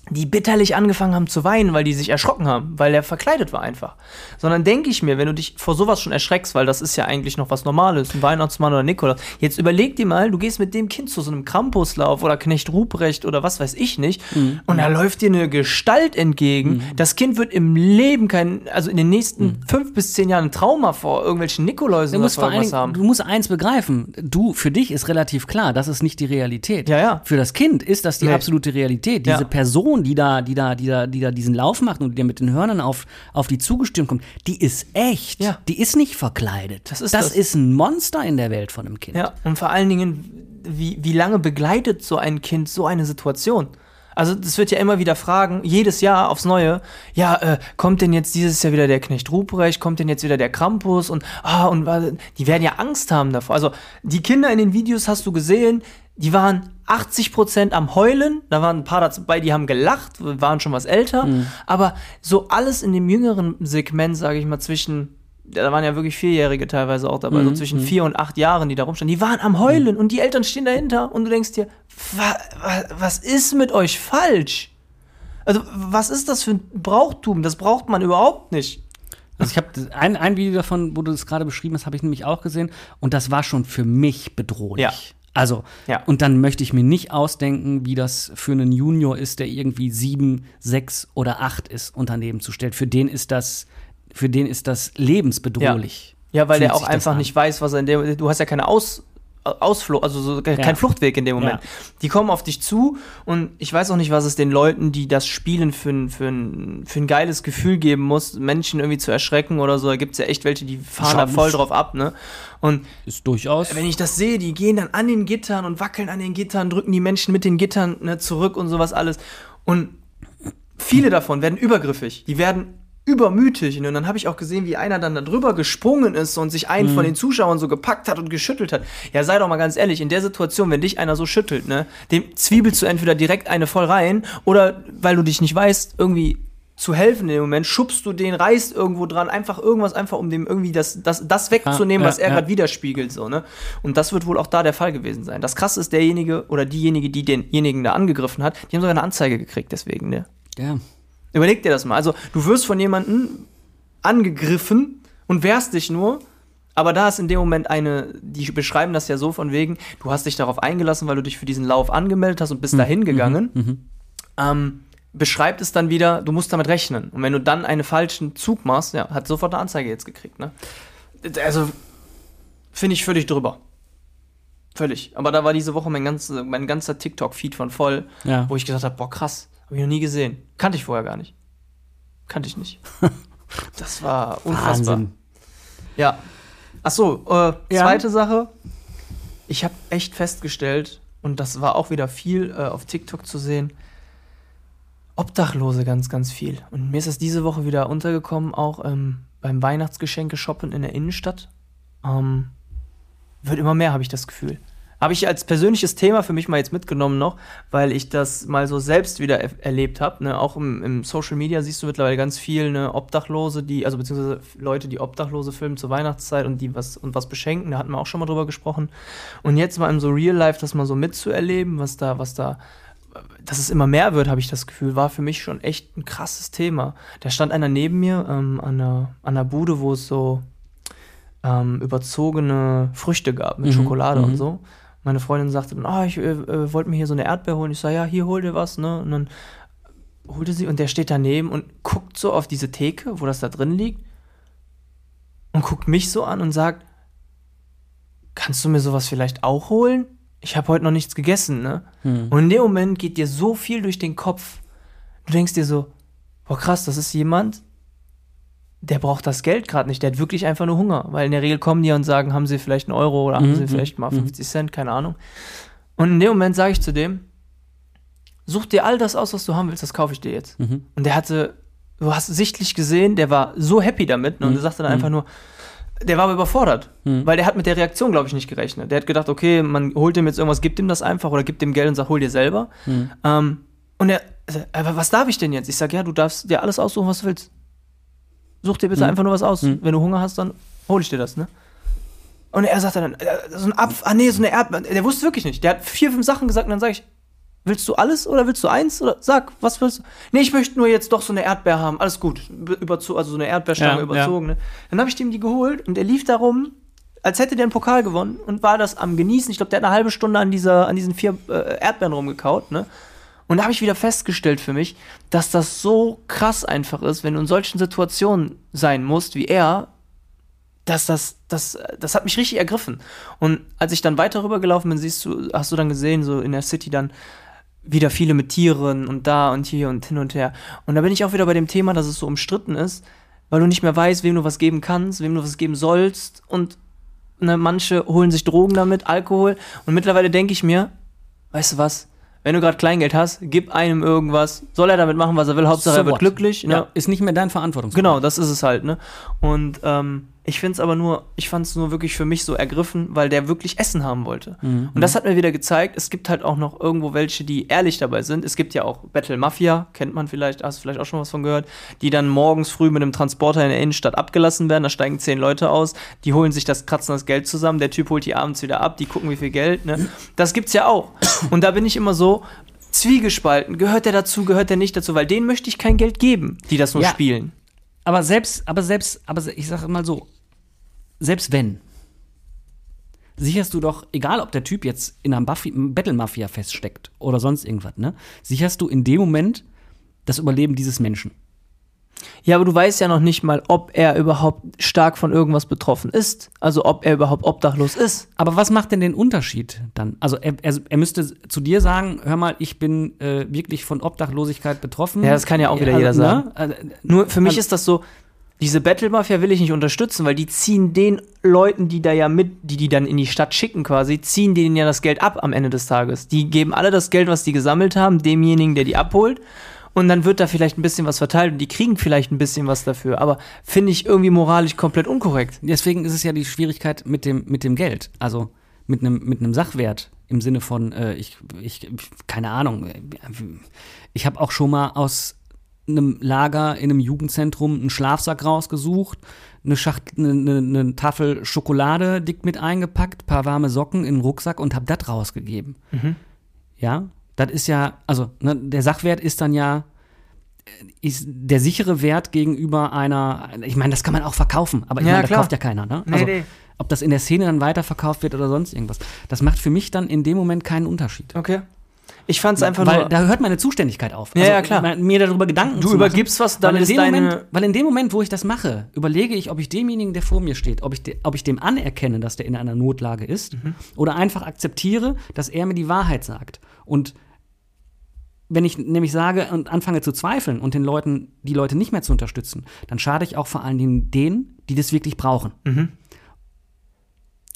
die bitterlich angefangen haben zu weinen, weil die sich erschrocken haben, weil er verkleidet war einfach. Sondern denke ich mir, wenn du dich vor sowas schon erschreckst, weil das ist ja eigentlich noch was Normales, ein Weihnachtsmann oder Nikolaus, jetzt überleg dir mal, du gehst mit dem Kind zu so einem Krampuslauf oder Knecht Ruprecht oder was weiß ich nicht und da läuft dir eine Gestalt entgegen. Das Kind wird im Leben kein, also in den nächsten fünf bis zehn Jahren ein Trauma vor irgendwelchen Nikoläusen oder irgendwas haben. du musst eins begreifen. Du, für dich ist relativ klar, das ist nicht die Realität. Ja, ja. Für das Kind ist das die Nee. absolute Realität. Diese Ja. Person, die da, die da, die da, die da diesen Lauf macht und die da mit den Hörnern auf, auf die zugestürmt kommt, die ist echt. Ja. Die ist nicht verkleidet. Das ist das das. ist ein Monster in der Welt von einem Kind. Ja, und vor allen Dingen, wie, wie lange begleitet so ein Kind so eine Situation? Also, das wird ja immer wieder fragen, jedes Jahr aufs Neue, ja, äh, kommt denn jetzt dieses Jahr wieder der Knecht Ruprecht, kommt denn jetzt wieder der Krampus und, ah, und die werden ja Angst haben davor. Also, die Kinder in den Videos hast du gesehen, die waren 80% am Heulen, da waren ein paar dabei, die haben gelacht, waren schon was älter, aber so alles in dem jüngeren Segment, sage ich mal, zwischen da waren ja wirklich Vierjährige teilweise auch dabei, so zwischen vier und acht Jahren, die da rumstanden. Die waren am Heulen und die Eltern stehen dahinter und du denkst dir, wa, wa, was ist mit euch falsch? Also, was ist das für ein Brauchtum? Das braucht man überhaupt nicht. Also ich habe ein, ein Video davon, wo du das gerade beschrieben hast, habe ich nämlich auch gesehen und das war schon für mich bedrohlich. Ja. Also, Ja. und dann möchte ich mir nicht ausdenken, wie das für einen Junior ist, der irgendwie sieben, sechs oder acht ist und daneben zu stellen. Für den ist das, für den ist das lebensbedrohlich. Ja, weil Fühlt der auch einfach nicht weiß, was er in dem. Du hast ja keine Aus. Ausflucht, also so, kein Ja. Fluchtweg in dem Moment. Ja. Die kommen auf dich zu und ich weiß auch nicht, was es den Leuten, die das spielen, für ein, für ein, für ein geiles Gefühl geben muss, Menschen irgendwie zu erschrecken oder so. Da gibt es ja echt welche, die fahren da Schon- voll drauf ab, ne? Und Ist durchaus. wenn ich das sehe, die gehen dann an den Gittern und wackeln an den Gittern, drücken die Menschen mit den Gittern ne, zurück und sowas alles. Und viele davon werden übergriffig. Die werden übermütig. Und dann habe ich auch gesehen, wie einer dann da drüber gesprungen ist und sich einen von den Zuschauern so gepackt hat und geschüttelt hat. Ja, sei doch mal ganz ehrlich, in der Situation, wenn dich einer so schüttelt, ne, dem zwiebelst du entweder direkt eine voll rein oder weil du dich nicht weißt, irgendwie zu helfen in dem Moment, schubst du den, reißt irgendwo dran, einfach irgendwas, einfach um dem irgendwie das, das, das wegzunehmen, ja, was er ja. gerade widerspiegelt, so, ne? Und das wird wohl auch da der Fall gewesen sein. Das krasse ist, derjenige oder diejenige, die denjenigen da angegriffen hat, die haben sogar eine Anzeige gekriegt deswegen, ne? ja. Überleg dir das mal. Also, du wirst von jemandem angegriffen und wehrst dich nur, aber da ist in dem Moment eine, die beschreiben das ja so von wegen, du hast dich darauf eingelassen, weil du dich für diesen Lauf angemeldet hast und bist dahin gegangen. Ähm, beschreibt es dann wieder, du musst damit rechnen. Und wenn du dann einen falschen Zug machst, ja, hat sofort eine Anzeige jetzt gekriegt, ne? Also, finde ich völlig drüber. Völlig. Aber da war diese Woche mein, ganz, mein ganzer TikTok-Feed von voll, Ja. wo ich gesagt habe, boah, krass, habe ich noch nie gesehen. Kannte ich vorher gar nicht. Kannte ich nicht. Das war unfassbar. Wahnsinn. Ja. Ach so, äh, Ja. zweite Sache. Ich habe echt festgestellt, und das war auch wieder viel äh, auf TikTok zu sehen, Obdachlose ganz, ganz viel. Und mir ist das diese Woche wieder untergekommen, auch ähm, beim Weihnachtsgeschenke shoppen in der Innenstadt. Ähm, wird immer mehr, habe ich das Gefühl. Habe ich als persönliches Thema für mich mal jetzt mitgenommen noch, weil ich das mal so selbst wieder er erlebt habe. Ne? Auch im, im Social Media siehst du mittlerweile ganz viel ne, Obdachlose, die, also beziehungsweise Leute, die Obdachlose filmen zur Weihnachtszeit und die was und was beschenken. Da hatten wir auch schon mal drüber gesprochen. Und jetzt mal im so Real Life das mal so mitzuerleben, was da, was da, dass es immer mehr wird, habe ich das Gefühl, war für mich schon echt ein krasses Thema. Da stand einer neben mir ähm, an, der, an der Bude, wo es so ähm, überzogene Früchte gab mit Mhm, Schokolade mhm. und so. Meine Freundin sagte dann, ah, ich äh, äh, wollte mir hier so eine Erdbeere holen. Ich sage, ja, hier hol dir was, ne? Und dann holte sie und der steht daneben und guckt so auf diese Theke, wo das da drin liegt und guckt mich so an und sagt, kannst du mir sowas vielleicht auch holen? Ich habe heute noch nichts gegessen, ne? Hm. Und in dem Moment geht dir so viel durch den Kopf. Du denkst dir so, boah krass, das ist jemand, der braucht das Geld gerade nicht, der hat wirklich einfach nur Hunger. Weil in der Regel kommen die und sagen, haben sie vielleicht einen Euro oder haben Mhm, sie vielleicht mal mhm. 50 Cent, keine Ahnung. Und in dem Moment sage ich zu dem, such dir all das aus, was du haben willst, das kaufe ich dir jetzt. Mhm. Und der hatte, du hast sichtlich gesehen, der war so happy damit ne? und Mhm. der sagte dann einfach nur, der war aber überfordert, Mhm. weil der hat mit der Reaktion, glaube ich, nicht gerechnet. Der hat gedacht, okay, man holt dem jetzt irgendwas, gibt ihm das einfach oder gibt dem Geld und sagt, hol dir selber. Mhm. Ähm, und er, aber was darf ich denn jetzt? Ich sage, ja, du darfst dir alles aussuchen, was du willst. Such dir bitte Mhm. einfach nur was aus. Mhm. Wenn du Hunger hast, dann hol ich dir das, ne? Und er sagte dann, äh, so ein Apfel, ah nee, so eine Erdbeere. Der wusste wirklich nicht. Der hat vier, fünf Sachen gesagt und dann sage ich, willst du alles oder willst du eins? Oder sag, was willst du? Nee, ich möchte nur jetzt doch so eine Erdbeere haben. Alles gut. Überzo also so eine Erdbeerstange Ja, überzogen. Ne? Dann habe ich dem die geholt und er lief darum, als hätte der einen Pokal gewonnen und war das am Genießen. Ich glaube, der hat eine halbe Stunde an, dieser, an diesen vier äh, Erdbeeren rumgekaut, ne? Und da habe ich wieder festgestellt für mich, dass das so krass einfach ist, wenn du in solchen Situationen sein musst wie er, dass das, das, das hat mich richtig ergriffen. Und als ich dann weiter rübergelaufen bin, siehst du, hast du dann gesehen, so in der City dann wieder viele mit Tieren und da und hier und hin und her. Und da bin ich auch wieder bei dem Thema, dass es so umstritten ist, weil du nicht mehr weißt, wem du was geben kannst, wem du was geben sollst. Und ne, manche holen sich Drogen damit, Alkohol. Und mittlerweile denke ich mir, weißt du was? Wenn du gerade Kleingeld hast, gib einem irgendwas. Soll er damit machen, was er will. Hauptsache, So er wird what? glücklich. Ne? Ja, ist nicht mehr dein Verantwortungsbereich. Genau, das ist es halt, ne? Und ähm, ich finde es aber nur, ich fand es nur wirklich für mich so ergriffen, weil der wirklich Essen haben wollte. Mhm. Und das hat mir wieder gezeigt, es gibt halt auch noch irgendwo welche, die ehrlich dabei sind. Es gibt ja auch Battle Mafia, kennt man vielleicht, hast du vielleicht auch schon was von gehört, die dann morgens früh mit einem Transporter in der Innenstadt abgelassen werden. Da steigen zehn Leute aus, die holen sich das, kratzen das Geld zusammen, der Typ holt die abends wieder ab, die gucken, wie viel Geld, ne? Das gibt's ja auch. Und da bin ich immer so, Zwiegespalten, gehört der dazu, gehört der nicht dazu, weil denen möchte ich kein Geld geben, die das nur Ja. spielen. Aber selbst, aber selbst, aber ich sage mal so, selbst wenn, sicherst du doch, egal ob der Typ jetzt in einem Buffy, Battle Mafia feststeckt oder sonst irgendwas, ne, sicherst du in dem Moment das Überleben dieses Menschen. Ja, aber du weißt ja noch nicht mal, ob er überhaupt stark von irgendwas betroffen ist. Also ob er überhaupt obdachlos ist. Aber was macht denn den Unterschied dann? Also er, er, er müsste zu dir sagen, hör mal, ich bin äh, wirklich von Obdachlosigkeit betroffen. Ja, das kann ja auch wieder jeder sagen. Ne? Also, Nur für mich Also- ist das so, diese Battle Mafia will ich nicht unterstützen, weil die ziehen den Leuten, die da ja mit, die die dann in die Stadt schicken quasi, ziehen denen ja das Geld ab am Ende des Tages. Die geben alle das Geld, was die gesammelt haben, demjenigen, der die abholt. Und dann wird da vielleicht ein bisschen was verteilt und die kriegen vielleicht ein bisschen was dafür. Aber finde ich irgendwie moralisch komplett unkorrekt. Deswegen ist es ja die Schwierigkeit mit dem, mit dem Geld. Also mit einem mit Sachwert im Sinne von, äh, ich, ich, keine Ahnung, ich habe auch schon mal aus einem Lager in einem Jugendzentrum einen Schlafsack rausgesucht, eine, Schacht, eine, eine, eine Tafel Schokolade dick mit eingepackt, paar warme Socken in den Rucksack und habe das rausgegeben. Ja, das ist ja, also ne, der Sachwert ist dann ja äh, ist der sichere Wert gegenüber einer, ich meine, das kann man auch verkaufen, aber ich Ja, meine, das klar. kauft ja keiner, ne? Nee, also, nee. ob das in der Szene dann weiterverkauft wird oder sonst irgendwas. Das macht für mich dann in dem Moment keinen Unterschied. Okay. Ich fand es einfach weil nur. da hört meine Zuständigkeit auf. Ja, ja, klar. Mir darüber Gedanken Du zu übergibst machen, was, dann weil in dem deine- Moment, Weil in dem Moment, wo ich das mache, überlege ich, ob ich demjenigen, der vor mir steht, ob ich, de, ob ich dem anerkenne, dass der in einer Notlage ist Mhm. oder einfach akzeptiere, dass er mir die Wahrheit sagt. Und wenn ich nämlich sage und anfange zu zweifeln und den Leuten, die Leute nicht mehr zu unterstützen, dann schade ich auch vor allen Dingen denen, die das wirklich brauchen. Mhm.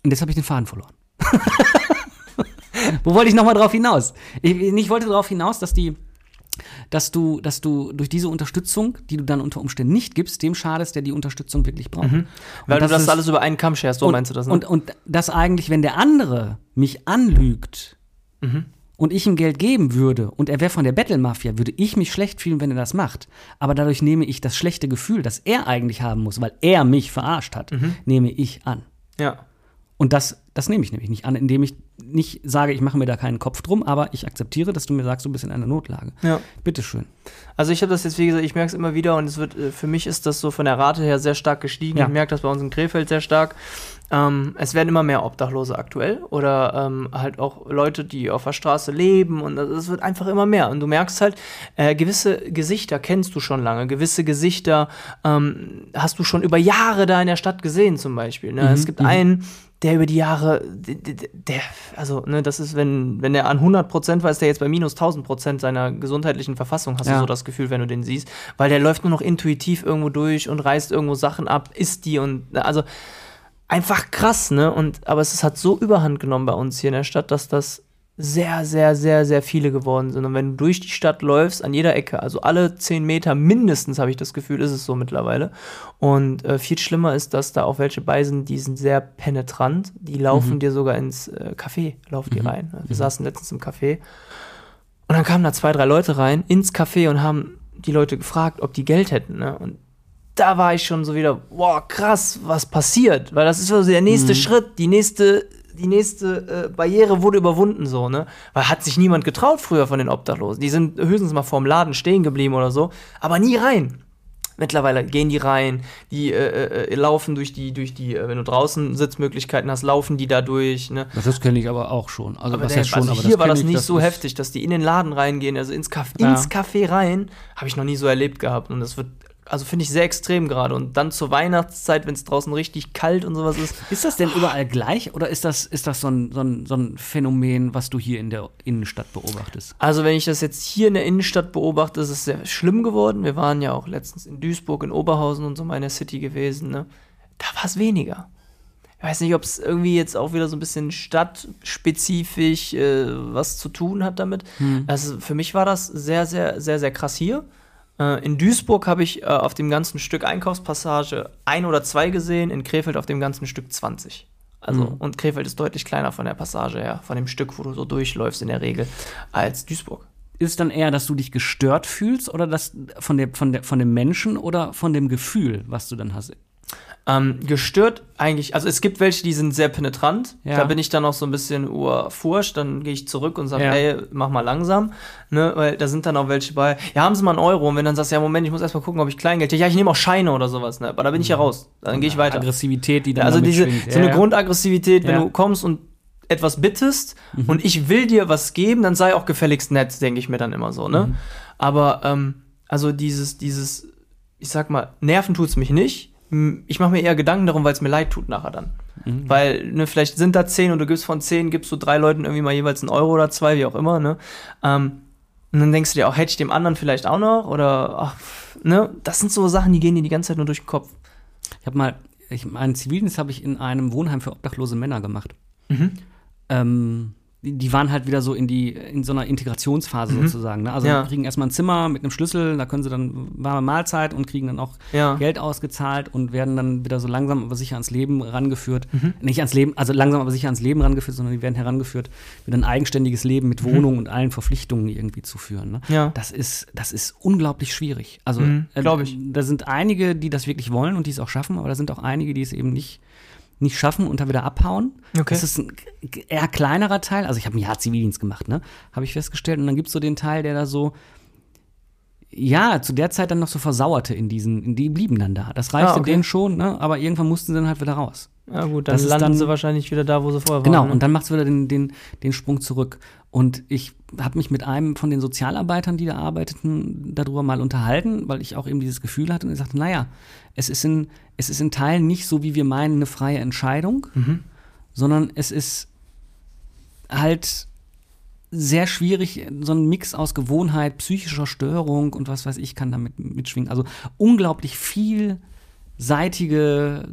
Und jetzt habe ich den Faden verloren. Wo wollte ich nochmal drauf hinaus? Ich, ich wollte darauf hinaus, dass die, dass du, dass du durch diese Unterstützung, die du dann unter Umständen nicht gibst, dem schadest, der die Unterstützung wirklich braucht. Mhm. weil du das ist- alles über einen Kamm scherst, so und, meinst du das, ne? Und, und das eigentlich, wenn der andere mich anlügt Mhm. und ich ihm Geld geben würde und er wäre von der Battle Mafia, würde ich mich schlecht fühlen, wenn er das macht. Aber dadurch nehme ich das schlechte Gefühl, das er eigentlich haben muss, weil er mich verarscht hat, Mhm. nehme ich an. ja. Und das, das nehme ich nämlich nicht an, indem ich nicht sage, ich mache mir da keinen Kopf drum, aber ich akzeptiere, dass du mir sagst, du bist in einer Notlage. Ja. Bitteschön. Also ich habe das jetzt, wie gesagt, ich merke es immer wieder und es wird, äh, für mich ist das so von der Rate her sehr stark gestiegen. Ja. Ich merke das bei uns in Krefeld sehr stark. Ähm, es werden immer mehr Obdachlose aktuell oder ähm, halt auch Leute, die auf der Straße leben und es wird einfach immer mehr. Und du merkst halt, äh, gewisse Gesichter kennst du schon lange, gewisse Gesichter ähm, hast du schon über Jahre da in der Stadt gesehen zum Beispiel. Ne? es gibt einen, der über die Jahre, d- d- der, also, ne, das ist, wenn, wenn der an 100 Prozent war, ist der jetzt bei minus 1000 Prozent seiner gesundheitlichen Verfassung, hast Ja. du so das Gefühl, wenn du den siehst, weil der läuft nur noch intuitiv irgendwo durch und reißt irgendwo Sachen ab, isst die und, also, einfach krass, ne, und, aber es ist- hat so Überhand genommen bei uns hier in der Stadt, dass das sehr, sehr, sehr, sehr viele geworden sind. Und wenn du durch die Stadt läufst, an jeder Ecke, also alle zehn Meter mindestens, habe ich das Gefühl, ist es so mittlerweile. Und äh, viel schlimmer ist, dass da auch welche bei sind, die sind sehr penetrant. Die laufen Mhm. dir sogar ins äh, Café, laufen die Mhm. rein. Wir saßen letztens im Café und dann kamen da zwei, drei Leute rein ins Café und haben die Leute gefragt, ob die Geld hätten. Ne? Und da war ich schon so wieder, boah, krass, was passiert? Weil das ist so der nächste Mhm. Schritt, die nächste, die nächste äh, Barriere wurde überwunden, so, ne? Weil hat sich niemand getraut früher von den Obdachlosen. Die sind höchstens mal vorm Laden stehen geblieben oder so, aber nie rein. Mittlerweile gehen die rein, die äh, äh, laufen durch die, durch die, äh, wenn du draußen Sitzmöglichkeiten hast, laufen die da durch, ne? Das kenne ich aber auch schon. Also, Aber was der, schon, also aber hier war kenn das ich, nicht so ist- heftig, dass die in den Laden reingehen, also ins Café, Ja. ins Café rein, habe ich noch nie so erlebt gehabt. Und das wird, also finde ich sehr extrem gerade. Und dann zur Weihnachtszeit, wenn es draußen richtig kalt und sowas ist. Ist das denn überall gleich oder ist das, ist das so, ein, so, ein, so ein Phänomen, was du hier in der Innenstadt beobachtest? Also, wenn ich das jetzt hier in der Innenstadt beobachte, ist es sehr schlimm geworden. Wir waren ja auch letztens in Duisburg, in Oberhausen und so meine City gewesen. Ne? Da war es weniger. Ich weiß nicht, ob es irgendwie jetzt auch wieder so ein bisschen stadtspezifisch äh, was zu tun hat damit. Also für mich war das sehr, sehr, sehr, sehr krass hier. Äh, in Duisburg habe ich äh, auf dem ganzen Stück Einkaufspassage ein oder zwei gesehen, in Krefeld auf dem ganzen Stück 20. Also, Mhm. und Krefeld ist deutlich kleiner von der Passage her, von dem Stück, wo du so durchläufst in der Regel, als Duisburg. Ist es dann eher, dass du dich gestört fühlst oder das von, der, von, der, von dem Menschen oder von dem Gefühl, was du dann hast? Ähm, gestört eigentlich, also es gibt welche, die sind sehr penetrant. Ja. Da bin ich dann auch so ein bisschen urfurscht, dann gehe ich zurück und sage, Ja. ey, mach mal langsam. Ne, weil da sind dann auch welche bei, ja, haben Sie mal einen Euro? Und wenn dann sagst, ja, Moment, ich muss erstmal gucken, ob ich Kleingeld Ja, ich nehme auch Scheine oder sowas, ne? Aber da bin ich ja raus. Dann gehe ich weiter. Aggressivität, die dann Also diese, schwingt. so eine. Grundaggressivität, wenn du kommst und etwas bittest und ich will dir was geben, dann sei auch gefälligst nett, denke ich mir dann immer so, ne? Aber, ähm, also dieses, dieses, ich sag mal, nerven tut's mich nicht. Ich mache mir eher Gedanken darum, weil es mir leid tut nachher dann. Mhm. Weil, ne, vielleicht sind da zehn und du gibst von zehn, gibst du drei Leuten irgendwie mal jeweils einen Euro oder zwei, wie auch immer, ne? Ähm, und dann denkst du dir auch, hätte ich dem anderen vielleicht auch noch? Oder, ach, ne? Das sind so Sachen, die gehen dir die ganze Zeit nur durch den Kopf. Ich habe mal, ich, meinen Zivildienst habe ich in einem Wohnheim für obdachlose Männer gemacht. Mhm. Ähm, die, waren halt wieder so in die in so einer Integrationsphase sozusagen. Ne? Also Ja. kriegen erstmal ein Zimmer mit einem Schlüssel, da können sie dann warme Mahlzeit und kriegen dann auch Ja. Geld ausgezahlt und werden dann wieder so langsam aber sicher ans Leben rangeführt. Mhm. Nicht ans Leben, also langsam aber sicher ans Leben rangeführt, sondern die werden herangeführt, wieder ein eigenständiges Leben mit Wohnung und allen Verpflichtungen irgendwie zu führen. Ne? Mhm. Ja. Das ist, das ist unglaublich schwierig. Also Mhm, äh, glaub ich. Da sind einige, die das wirklich wollen und die es auch schaffen, aber da sind auch einige, die es eben nicht nicht schaffen und dann wieder abhauen. Okay. Das ist ein eher kleinerer Teil. Also ich habe ein Jahr Zivildienst gemacht, ne? Habe ich festgestellt. Und dann gibt es so den Teil, der da so, ja, zu der Zeit dann noch so versauerte in diesen, in die blieben dann da. Das reichte Ah, okay. denen schon, ne? Aber irgendwann mussten sie dann halt wieder raus. Ja gut, dann Das landen dann- sie wahrscheinlich wieder da, wo sie vorher Genau, waren. ne? und dann macht es wieder den, den, den Sprung zurück. Und ich habe mich mit einem von den Sozialarbeitern, die da arbeiteten, darüber mal unterhalten, weil ich auch eben dieses Gefühl hatte und ich sagte, naja, es ist in, es ist in Teilen nicht so, wie wir meinen, eine freie Entscheidung, Mhm. sondern es ist halt sehr schwierig, so ein Mix aus Gewohnheit, psychischer Störung und was weiß ich kann damit mitschwingen. Also unglaublich vielseitige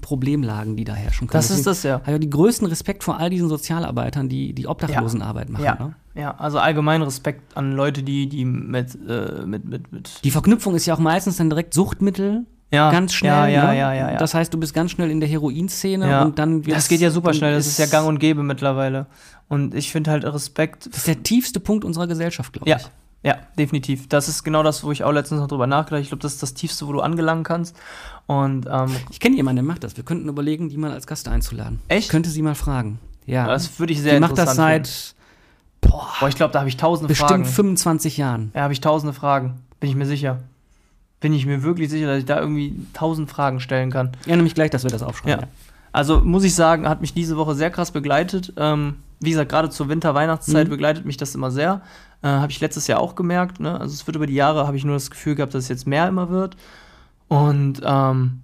Problemlagen, die da herrschen können. Das ist Deswegen das, ja. auch die größten Respekt vor all diesen Sozialarbeitern, die die Obdachlosenarbeit machen. Ja, Ne? ja, also allgemein Respekt an Leute, die, die mit, äh, mit, mit, mit Die Verknüpfung ist ja auch meistens dann direkt Suchtmittel. ja, Ganz schnell. Ja, ja, ne? ja, ja, ja. Das heißt, du bist ganz schnell in der Heroinszene ja. und dann das geht ja super schnell, das ist ja gang und gäbe mittlerweile. Und ich finde halt Respekt. Das ist der tiefste Punkt unserer Gesellschaft, glaube Ja, ich. ja, definitiv. Das ist genau das, wo ich auch letztens noch drüber nachgedacht habe. Ich glaube, das ist das Tiefste, wo du angelangen kannst. Und ähm, Ich kenne jemanden, der macht das. Wir könnten überlegen, die mal als Gast einzuladen. Echt? Ich könnte sie mal fragen. Ja. das würde ich sehr die macht das interessant seit finden. Boah, ich glaube, da habe ich tausende bestimmt Fragen. 25 Jahren. Ja, habe ich tausende Fragen. Bin ich mir sicher. Bin ich mir wirklich sicher, dass ich da irgendwie tausend Fragen stellen kann. Ich erinnere mich gleich, dass wir das aufschreiben. Ja. Also muss ich sagen, hat mich diese Woche sehr krass begleitet. Ähm, wie gesagt, gerade zur Winter-Weihnachtszeit Mhm. begleitet mich das immer sehr. Äh, habe ich letztes Jahr auch gemerkt. Ne? Also es wird über die Jahre, habe ich nur das Gefühl gehabt, dass es jetzt mehr immer wird. Und ähm,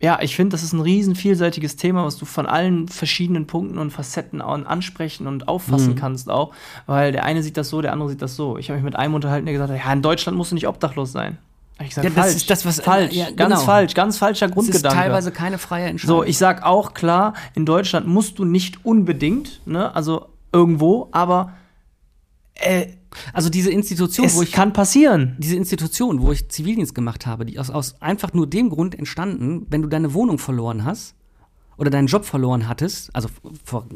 ja, ich finde, das ist ein riesen vielseitiges Thema, was du von allen verschiedenen Punkten und Facetten an- ansprechen und auffassen Mhm. kannst auch. Weil der eine sieht das so, der andere sieht das so. Ich habe mich mit einem unterhalten, der gesagt hat, ja, in Deutschland musst du nicht obdachlos sein. Ich gesagt, Ja, das falsch, ist das, was- falsch, ja, ganz genau. falsch, ganz falscher Es ist Grundgedanke. teilweise keine freie Entscheidung. So, ich sag auch klar, in Deutschland musst du nicht unbedingt, ne, also irgendwo, aber äh, Also diese Institution, es wo ich kann passieren. diese Institution, wo ich Zivildienst gemacht habe, die aus, aus einfach nur dem Grund entstanden, wenn du deine Wohnung verloren hast oder deinen Job verloren hattest, also vor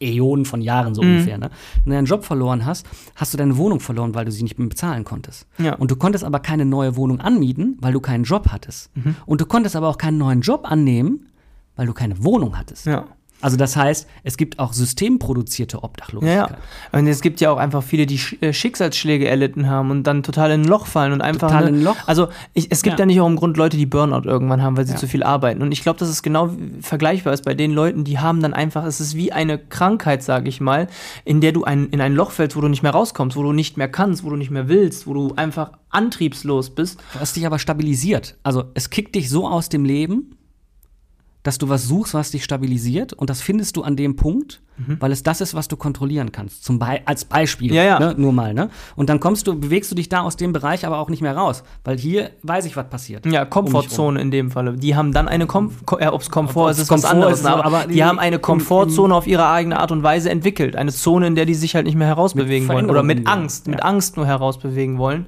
äh, Äonen von Jahren Mhm. so ungefähr, ne? Wenn du deinen Job verloren hast, hast du deine Wohnung verloren, weil du sie nicht mehr bezahlen konntest. Ja. Und du konntest aber keine neue Wohnung anmieten, weil du keinen Job hattest. Mhm. Und du konntest aber auch keinen neuen Job annehmen, weil du keine Wohnung hattest. Ja. Also das heißt, es gibt auch systemproduzierte Ja, Obdachlosigkeit. ja. Und es gibt ja auch einfach viele, die äh, Schicksalsschläge erlitten haben und dann total in ein Loch fallen und einfach. Total ne- in ein Loch. Also ich, es gibt ja. Ja. nicht auch im Grund Leute, die Burnout irgendwann haben, weil sie Ja. zu viel arbeiten. Und ich glaube, dass es genau vergleichbar ist bei den Leuten, die haben dann einfach, es ist wie eine Krankheit, sage ich mal, in der du ein, in ein Loch fällst, wo du nicht mehr rauskommst, wo du nicht mehr kannst, wo du nicht mehr willst, wo du einfach antriebslos bist. was dich aber stabilisiert. Also es kickt dich so aus dem Leben, dass du was suchst, was dich stabilisiert und das findest du an dem Punkt, weil es das ist, was du kontrollieren kannst. Zum Be als Beispiel, Ja, ja. Ne? nur mal. Ne? Und dann kommst du, bewegst du dich da aus dem Bereich aber auch nicht mehr raus, weil hier weiß ich, was passiert. Ja, Um. Komfortzone in dem Falle. Die haben dann eine Komf Ko äh, ob's Komfort Ob- ist, ist ob's was Komfort anderes. ist, aber, aber die die- haben eine Komfortzone auf ihre eigene Art und Weise entwickelt. Eine Zone, in der die sich halt nicht mehr herausbewegen wollen. Oder mit. Angst, mit Ja. Angst nur herausbewegen wollen.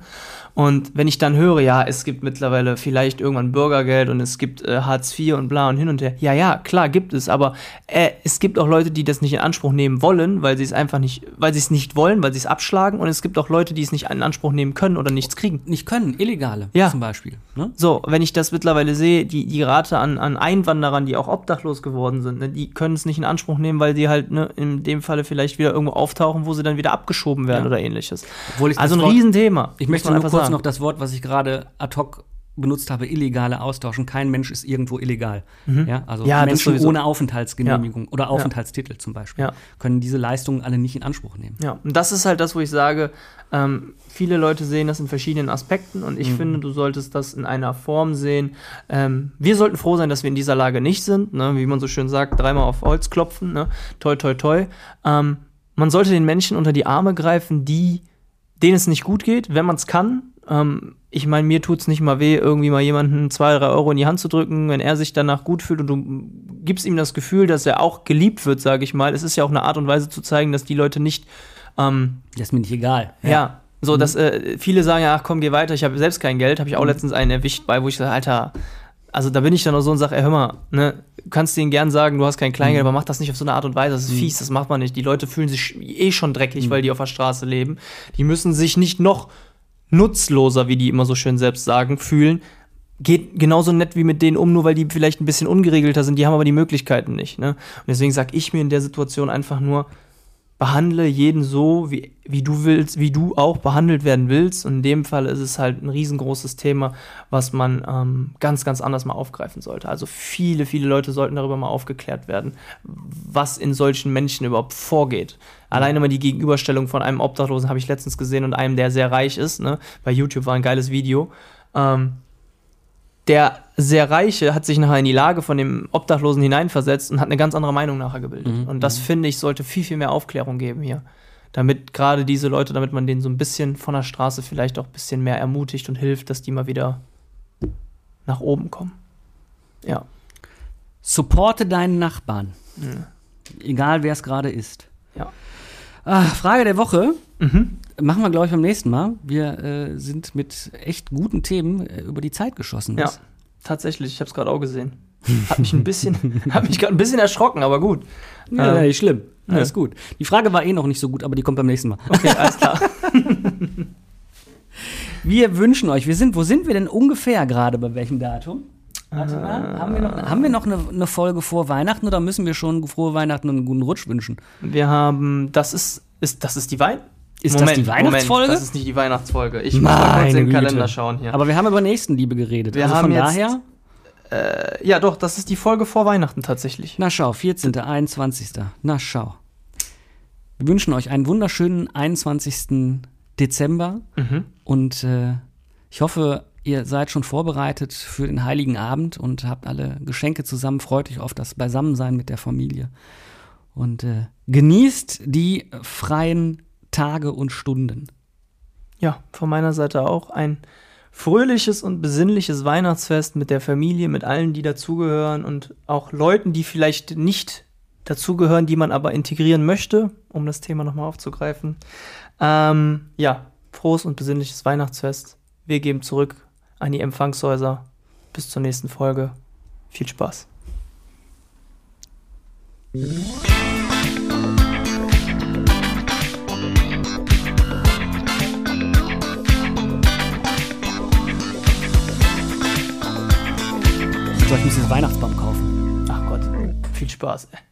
Und wenn ich dann höre, ja, es gibt mittlerweile vielleicht irgendwann Bürgergeld und es gibt äh, Hartz IV und bla und hin und her. Ja, ja, klar gibt es, aber äh, es gibt auch Leute, die das nicht in Anspruch nehmen wollen, weil sie es einfach nicht, weil sie es nicht wollen, weil sie es abschlagen. Und es gibt auch Leute, die es nicht in Anspruch nehmen können oder nichts kriegen. Nicht können, illegale Ja. zum Beispiel. Ne? So, wenn ich das mittlerweile sehe, die, die Rate an, an Einwanderern, die auch obdachlos geworden sind, ne, die können es nicht in Anspruch nehmen, weil die halt ne, in dem Falle vielleicht wieder irgendwo auftauchen, wo sie dann wieder abgeschoben werden Ja. oder ähnliches. Obwohl ich also ein Wort- Riesenthema. Ich möchte nur einfach kurz sagen. noch das Wort, was ich gerade ad hoc benutzt habe, illegale austauschen. Kein Mensch ist irgendwo illegal. Ja, also Mhm. Ja, Menschen ohne Aufenthaltsgenehmigung oder Aufenthaltstitel zum Beispiel Ja. können diese Leistungen alle nicht in Anspruch nehmen. Ja, und das ist halt das, wo ich sage, ähm, viele Leute sehen das in verschiedenen Aspekten und ich finde, du solltest das in einer Form sehen. Ähm, wir sollten froh sein, dass wir in dieser Lage nicht sind, ne? wie man so schön sagt, dreimal auf Holz klopfen, ne? toi, toi, toi. Ähm, man sollte den Menschen unter die Arme greifen, die, denen es nicht gut geht, wenn man es kann. Ähm, ich meine, mir tut es nicht mal weh, irgendwie mal jemanden zwei, drei Euro in die Hand zu drücken, wenn er sich danach gut fühlt und du gibst ihm das Gefühl, dass er auch geliebt wird, sage ich mal. Es ist ja auch eine Art und Weise zu zeigen, dass die Leute nicht ähm, Das ist mir nicht egal. ja. So, dass äh, viele sagen, ja, ach komm, geh weiter, ich habe selbst kein Geld. Habe ich auch letztens einen erwischt bei, wo ich sage, Alter, also da bin ich dann auch so und sage, ey, hör mal, ne, du kannst denen gern sagen, du hast kein Kleingeld, aber mach das nicht auf so eine Art und Weise, das ist fies, das macht man nicht. Die Leute fühlen sich eh schon dreckig, weil die auf der Straße leben. Die müssen sich nicht noch nutzloser, wie die immer so schön selbst sagen, fühlen. Geht genauso nett wie mit denen um, nur weil die vielleicht ein bisschen ungeregelter sind, die haben aber die Möglichkeiten nicht. Ne? Und deswegen sage ich mir in der Situation einfach nur, behandle jeden so, wie, wie du willst, wie du auch behandelt werden willst. Und in dem Fall ist es halt ein riesengroßes Thema, was man ähm, ganz, ganz anders mal aufgreifen sollte. Also viele, viele Leute sollten darüber mal aufgeklärt werden, was in solchen Menschen überhaupt vorgeht. Alleine mal die Gegenüberstellung von einem Obdachlosen habe ich letztens gesehen und einem, der sehr reich ist. Ne? Bei YouTube war ein geiles Video. Ähm, der sehr Reiche hat sich nachher in die Lage von dem Obdachlosen hineinversetzt und hat eine ganz andere Meinung nachher gebildet. Mhm, Und das finde ich, sollte viel, viel mehr Aufklärung geben hier. Damit gerade diese Leute, damit man denen so ein bisschen von der Straße vielleicht auch ein bisschen mehr ermutigt und hilft, dass die mal wieder nach oben kommen. Ja. Supporte deinen Nachbarn. Egal wer es gerade ist. Ja. Ah, Frage der Woche. Mhm. Machen wir, glaube ich, beim nächsten Mal. Wir äh, sind mit echt guten Themen äh, über die Zeit geschossen. Ja, tatsächlich, ich habe es gerade auch gesehen. Hat mich ein bisschen, hat mich gerade ein bisschen erschrocken, aber gut. Ja, Ähm, nicht schlimm. Alles gut. Die Frage war eh noch nicht so gut, aber die kommt beim nächsten Mal. Okay, alles klar. Wir wünschen euch, wir sind, wo sind wir denn ungefähr gerade bei welchem Datum? Warte mal, haben wir noch, haben wir noch eine, eine Folge vor Weihnachten oder müssen wir schon frohe Weihnachten und einen guten Rutsch wünschen? Wir haben, das ist, ist das ist die Wein? Ist das die Weihnachtsfolge? Moment, das ist nicht die Weihnachtsfolge. Ich muss mal kurz in den Kalender schauen hier. Aber wir haben über Nächstenliebe geredet. Wir also haben von jetzt- daher, Äh, ja, doch, das ist die Folge vor Weihnachten tatsächlich. na schau, 14., 21. Na schau. Wir wünschen euch einen wunderschönen 21. Dezember Mhm. und äh, ich hoffe, ihr seid schon vorbereitet für den Heiligen Abend und habt alle Geschenke zusammen. Freut euch auf das Beisammensein mit der Familie und äh, genießt die freien Tage und Stunden. Ja, von meiner Seite auch ein fröhliches und besinnliches Weihnachtsfest mit der Familie, mit allen, die dazugehören und auch Leuten, die vielleicht nicht dazugehören, die man aber integrieren möchte, um das Thema nochmal aufzugreifen. Ähm, ja, frohes und besinnliches Weihnachtsfest. Wir geben zurück an die Empfangshäuser. Bis zur nächsten Folge. Viel Spaß. Ich muss jetzt Weihnachtsbaum kaufen. Ach Gott, viel Spaß. Ey.